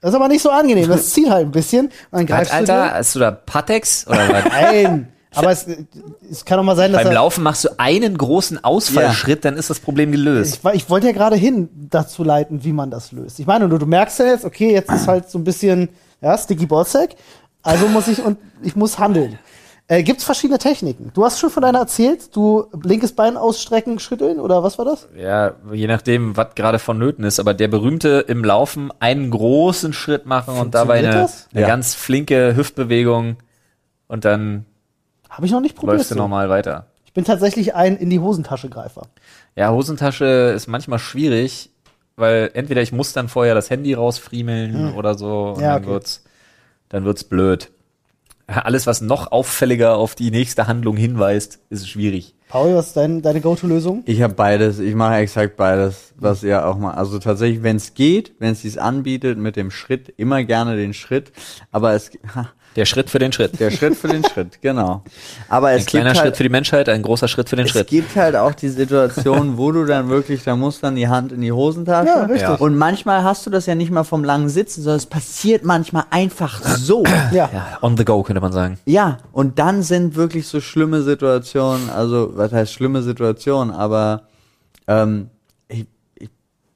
das ist aber nicht so angenehm, das zieht halt ein bisschen. Und dann greifst Alter, du dir. hast du da Patex oder was? (laughs) Nein, aber es, es kann doch mal sein, dass Beim er, Laufen machst du einen großen Ausfallschritt, dann ist das Problem gelöst. Ich, ich wollte ja gerade hin dazu leiten, wie man das löst. Ich meine, du, du merkst ja jetzt, okay, jetzt ist halt so ein bisschen, ja, Sticky Ballsack. Also muss ich und ich muss handeln. Äh, gibt's verschiedene Techniken? Du hast schon von deiner erzählt, du linkes Bein ausstrecken, schütteln oder was war das? Ja, je nachdem, was gerade vonnöten ist, aber der berühmte im Laufen einen großen Schritt machen und dabei eine, eine Ja. ganz flinke Hüftbewegung und dann Habe ich noch nicht probiert. läufst du so. normal weiter. Ich bin tatsächlich ein in die Hosentasche Greifer. Ja, Hosentasche ist manchmal schwierig, weil entweder ich muss dann vorher das Handy rausfriemeln oder so und Ja, dann okay. wird's, dann wird's blöd. Alles, was noch auffälliger auf die nächste Handlung hinweist, ist schwierig. Paul, was ist dein, deine Go-To-Lösung? Ich habe beides, ich mache exakt beides, was ihr auch mal. Also tatsächlich, wenn es geht, wenn es dies anbietet mit dem Schritt, immer gerne den Schritt. Aber es (laughs) ha, Der Schritt für den Schritt. der Schritt für den Schritt, genau. Aber es Ein kleiner gibt Schritt halt, für die Menschheit, ein großer Schritt für den es Schritt. gibt halt auch die Situation, wo du dann wirklich, da muss dann die Hand in die Hosentasche. Ja, richtig. Ja. Und manchmal hast du das ja nicht mal vom langen Sitzen, sondern es passiert manchmal einfach so. Ja. Ja, on the go, könnte man sagen. Ja, und dann sind wirklich so schlimme Situationen, also was heißt schlimme Situationen, aber ähm,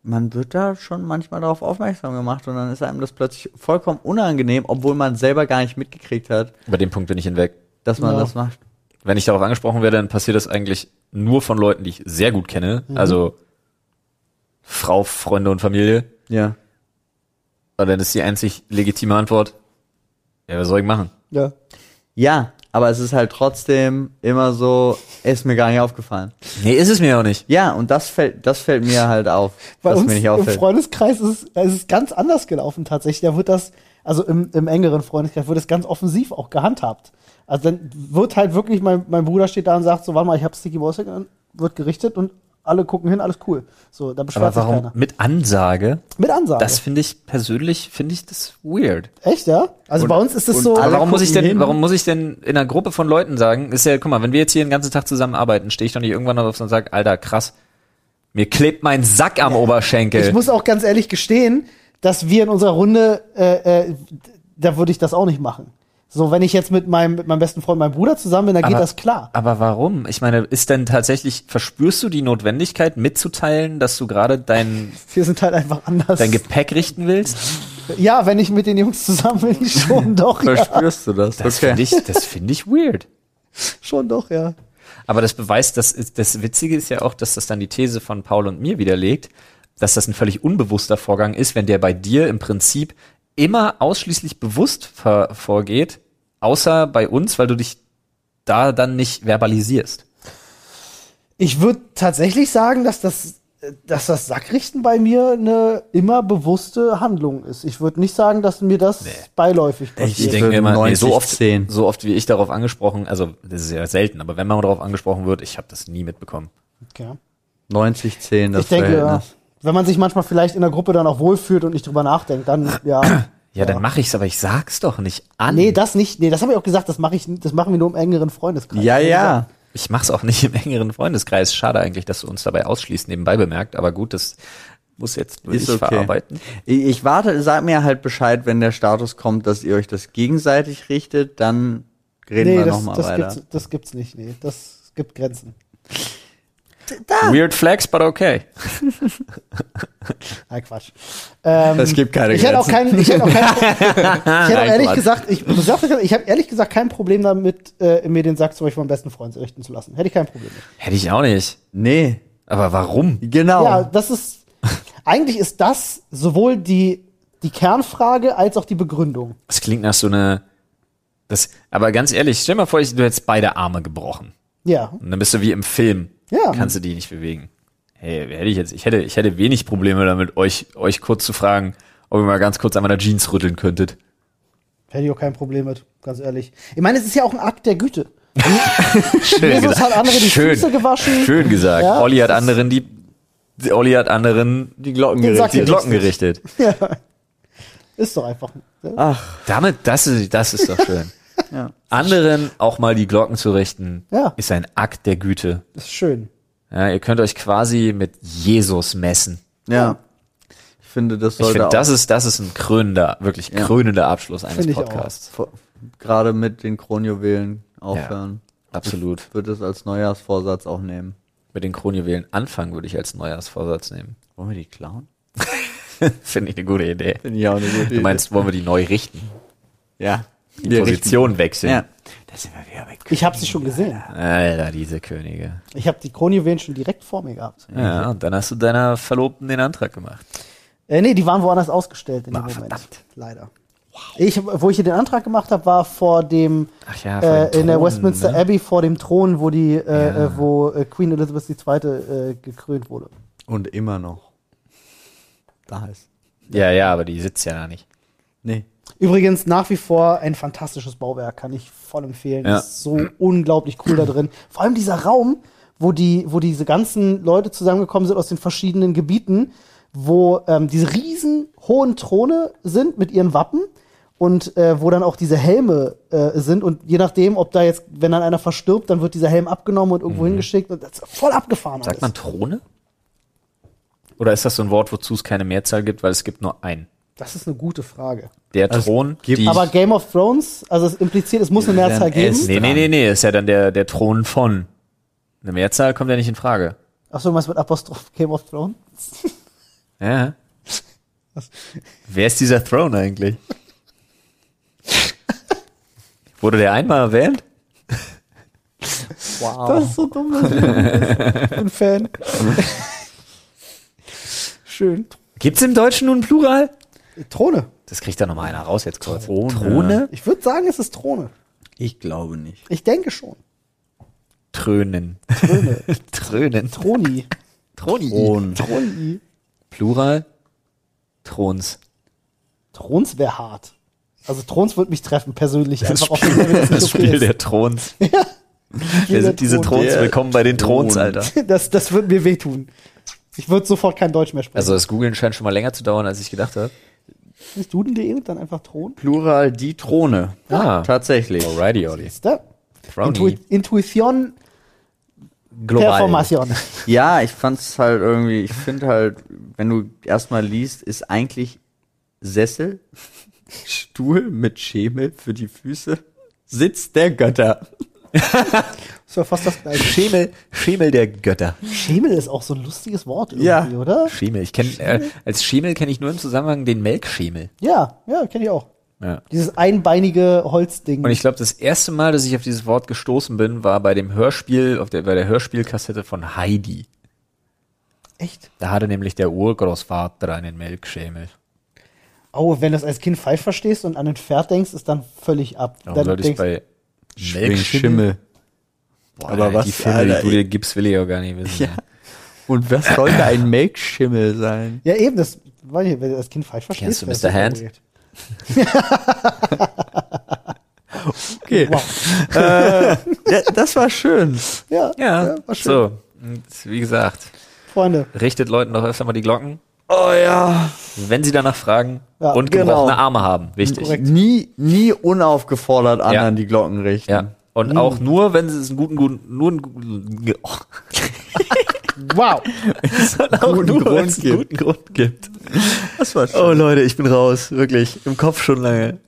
man wird da schon manchmal darauf aufmerksam gemacht und dann ist einem das plötzlich vollkommen unangenehm, obwohl man selber gar nicht mitgekriegt hat, Über den Punkt bin ich hinweg. dass man Ja. das macht. Wenn ich darauf angesprochen werde, dann passiert das eigentlich nur von Leuten, die ich sehr gut kenne. Also Frau, Freunde und Familie. Ja. Und dann ist die einzig legitime Antwort, ja, was soll ich machen? ja. Ja, aber es ist halt trotzdem immer so, ist mir gar nicht aufgefallen. Nee, ist es mir auch nicht. Ja, und das fällt, das fällt mir halt auf, Bei dass uns mir nicht im. Freundeskreis ist, es- ist es ganz anders gelaufen tatsächlich. Da wird das, also im, im engeren Freundeskreis, wird es ganz offensiv auch gehandhabt. Also dann wird halt wirklich, mein, mein Bruder steht da und sagt so, warte mal, ich habe Sticky Voice, wird gerichtet und alle gucken hin, alles cool. So, da beschwert sich keiner. mit Ansage? Mit Ansage. Das finde ich persönlich, finde ich das weird. Echt, ja? Also Und- bei uns ist und so, Aber warum muss ich denn, hin. warum muss ich denn in einer Gruppe von Leuten sagen, ist ja, guck mal, wenn wir jetzt hier den ganzen Tag zusammenarbeiten, stehe ich doch nicht irgendwann auf und sage, Alter, krass, mir klebt mein Sack am Oberschenkel. ich muss auch ganz ehrlich gestehen, dass wir in unserer Runde, äh, äh, da würde ich das auch nicht machen. So, wenn ich jetzt mit meinem, mit meinem besten Freund, meinem Bruder zusammen bin, dann geht Aber- das klar. Aber warum? Ich meine, ist denn tatsächlich, verspürst du die Notwendigkeit mitzuteilen, dass du gerade dein, (laughs) Wir sind halt einfach anders. dein Gepäck richten willst? Ja, wenn ich mit den Jungs zusammen bin, (laughs) schon doch, ja. Verspürst du das? Das finde ich, das finde ich weird. (laughs) Schon doch, ja. Aber das beweist, dass das Witzige ist ja auch, dass das dann die These von Paul und mir widerlegt, dass das ein völlig unbewusster Vorgang ist, wenn der bei dir im Prinzip immer ausschließlich bewusst ver- vorgeht, außer bei uns, weil du dich da dann nicht verbalisierst. Ich würde tatsächlich sagen, dass das, dass das Sackrichten bei mir eine immer bewusste Handlung ist. Ich würde nicht sagen, dass mir das beiläufig Ich passiert. Ich denke immer, nee, so 90, oft, 10. so oft wie ich darauf angesprochen, also das ist ja selten, aber wenn man darauf angesprochen wird, ich habe das nie mitbekommen. Okay. 90, 10, das Ich denke, ja, Verhältnis. wenn man sich manchmal vielleicht in der Gruppe dann auch wohlfühlt und nicht drüber nachdenkt, dann ja. Ja, dann mache ich's, aber ich sag's doch nicht an. Nee, das nicht. Nee, das habe ich auch gesagt, das mache ich, das machen wir nur im engeren Freundeskreis. Ja, ja. Ich mach's auch nicht im engeren Freundeskreis. Schade eigentlich, dass du uns dabei ausschließt, nebenbei bemerkt, aber gut, das muss jetzt nur Ist okay. verarbeiten. Ich, ich warte, sag mir halt Bescheid, wenn der Status kommt, dass ihr euch das gegenseitig richtet, dann reden Nee, wir nochmal das, weiter. gibt's, das gibt's nicht. Nee, das gibt Grenzen. Weird flex, but okay. (laughs) Nein, Quatsch. Ähm, Es gibt keine ich hätte auch Grenzen. kein, ich hätte auch, kein, (laughs) ich hätte auch ehrlich Quatsch. gesagt, ich, ich habe ehrlich gesagt kein Problem damit, äh, mir den Sack zum Beispiel vom besten Freund richten zu lassen. Hätte ich kein Problem mit. Hätte ich auch nicht. Nee, Aber warum? genau. Ja, das ist, eigentlich ist das sowohl die, die Kernfrage als auch die Begründung. Das klingt nach so eine. Das, aber ganz ehrlich, stell dir mal vor, ich, du hättest beide Arme gebrochen. Ja, Und dann bist du wie im Film. Ja. Kannst du die nicht bewegen. Hey, hätte ich jetzt, ich hätte, ich hätte wenig Probleme damit, euch, euch kurz zu fragen, ob ihr mal ganz kurz an meiner Jeans rütteln könntet. hätte ich auch kein Problem mit, ganz ehrlich. Ich meine, es ist ja auch ein Akt der Güte. (laughs) Schön Jesus hat andere die Füße gewaschen. Schön gesagt. Ja, Olli hat anderen die, die- Olli hat anderen die Glocken Sack die gerichtet. Glocken gerichtet. (laughs) Ja. Ist doch einfach. ne? Ach, Damit, das ist, das ist doch schön. Ja. Anderen auch mal die Glocken zu richten, Ja. ist ein Akt der Güte. Ist schön. Ja, ihr könnt euch quasi mit Jesus messen. ja. Ich finde, das Ich sollte finde, auch das ist, das ist ein krönender, wirklich Ja. krönender Abschluss eines Finde ich auch. Podcasts. vor- gerade mit den Kronjuwelen aufhören. Absolut. Ich würde es als Neujahrsvorsatz auch nehmen. Mit den Kronjuwelen anfangen würde ich als Neujahrsvorsatz nehmen. Wollen wir die klauen? (laughs) Finde ich eine gute Idee. Finde ich auch eine gute Du meinst, wollen wir die neu richten? ja. Die Position wechseln? Ja. Da sind wir wieder weg. Ich habe sie schon gesehen. Alter, diese Könige. Ich habe die Kronjuwelen schon direkt vor mir gehabt. Ja, und dann hast du deiner Verlobten den Antrag gemacht. Äh, nee, die waren woanders ausgestellt in dem Ah, Moment. verdammt. Leider. Ich, wo ich hier den Antrag gemacht habe, war vor dem Ach ja, vor äh, den in der Westminster ne? Abbey vor dem Thron, wo die, äh, Ja. äh, wo äh, Queen Elizabeth II. Äh, gekrönt wurde. Und immer noch. Da ist. Ja, ja, aber die sitzt ja da nicht. Nee. Übrigens nach wie vor ein fantastisches Bauwerk, kann ich voll empfehlen. Ja. Ist so unglaublich cool da drin. Vor allem dieser Raum, wo die, wo diese ganzen Leute zusammengekommen sind aus den verschiedenen Gebieten, wo ähm, diese riesen hohen Throne sind mit ihren Wappen und äh, wo dann auch diese Helme äh, sind und je nachdem, ob da jetzt, wenn dann einer verstirbt, dann wird dieser Helm abgenommen und irgendwo hingeschickt und das ist voll abgefahren. Mhm. Sagt alles. man Throne? Oder ist das so ein Wort, wozu es keine Mehrzahl gibt, weil es gibt nur einen? Das ist eine gute Frage. Der Also, Thron, gibt- die, Aber Game of Thrones, also es impliziert, es muss eine Mehrzahl geben. nee, nee, nee, nee, ist ja dann der, der Thron von. Eine Mehrzahl kommt ja nicht in Frage. Achso, du meinst mit Apostroph Game of Thrones? (laughs) Ja. Wer ist dieser Throne eigentlich? Wurde der einmal erwähnt? Wow. Das ist so dumm. was. Ich bin Fan. (laughs) Schön. Gibt's im Deutschen nun Plural? Throne. Das kriegt da nochmal einer raus jetzt kurz. Throne. Throne? Ich würde sagen, es ist Throne. Ich glaube nicht. Ich denke schon. Trönen. Throne. (laughs) Trönen. Troni. Troni. Thron. Troni. Plural? Throns. Throns wäre hart. Also Throns wird mich treffen, persönlich. Das Einfach auf Spiel, dem Level, das das okay Spiel ist. der Throns. (laughs) Spiel Wer sind diese Thron. Throns? Der Willkommen bei den Throns, Thron. Alter. (laughs) Das, das wird mir wehtun. Ich würde sofort kein Deutsch mehr sprechen. Also das Googlen scheint schon mal länger zu dauern, als ich gedacht habe. Ist Duden.de und dann einfach Thron? Plural die Throne. Ah. Tatsächlich. Alrighty, Olli. Intu Intuition, Global. Performation. (laughs) Ja, ich fand's halt irgendwie, ich finde halt, wenn du erstmal liest, ist eigentlich Sessel, Stuhl mit Schemel für die Füße, Sitz der Götter. (laughs) Das war fast das gleiche. Schemel, Schemel der Götter. Schemel ist auch so ein lustiges Wort irgendwie, Ja. oder? Schemel. Ich kenne äh, als Schemel kenne ich nur im Zusammenhang den Melkschemel. Ja, ja, kenne ich auch. Ja. Dieses einbeinige Holzding. Und ich glaube, das erste Mal, dass ich auf dieses Wort gestoßen bin, war bei dem Hörspiel, auf der, bei der Hörspielkassette von Heidi. Echt? Da hatte nämlich der Urgroßvater einen Melkschemel. Oh, wenn du das als Kind falsch verstehst und an ein Pferd denkst, ist dann völlig ab. Warum dann sollte ich bei Schimmel. Boah, Aber was, die Filme, die Alter, du dir gibst, will ich auch gar nicht wissen. Ja. Und was sollte ein Melkschimmel sein? ja, eben, das, weiß ich, wenn du das Kind falsch verstehst. Kennst du Mr. Hand? (laughs) Okay. Wow. Ja, das war schön. Ja, Ja, war schön. so. Und wie gesagt, Freunde. richtet Leuten doch öfter mal die Glocken, Oh ja. wenn sie danach fragen Ja, und genau. gebrochene Arme haben. Wichtig. Korrekt. Nie, nie unaufgefordert anderen Ja. die Glocken richten. Ja. Und auch nur, wenn es einen guten, guten, nur einen guten, oh. (laughs) Wow. es soll auch Guten nur, Grund wenn es einen gibt. guten Grund gibt. Das war schön. Oh Leute, ich bin raus, wirklich. Im Kopf schon lange.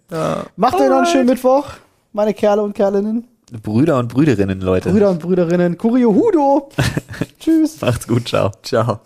Macht euch noch einen schönen Mittwoch, meine Kerle und Kerlinnen, Brüder und Brüderinnen, Leute. Brüder und Brüderinnen. Kurio Hudo. (laughs) Tschüss. Macht's gut, ciao. Ciao.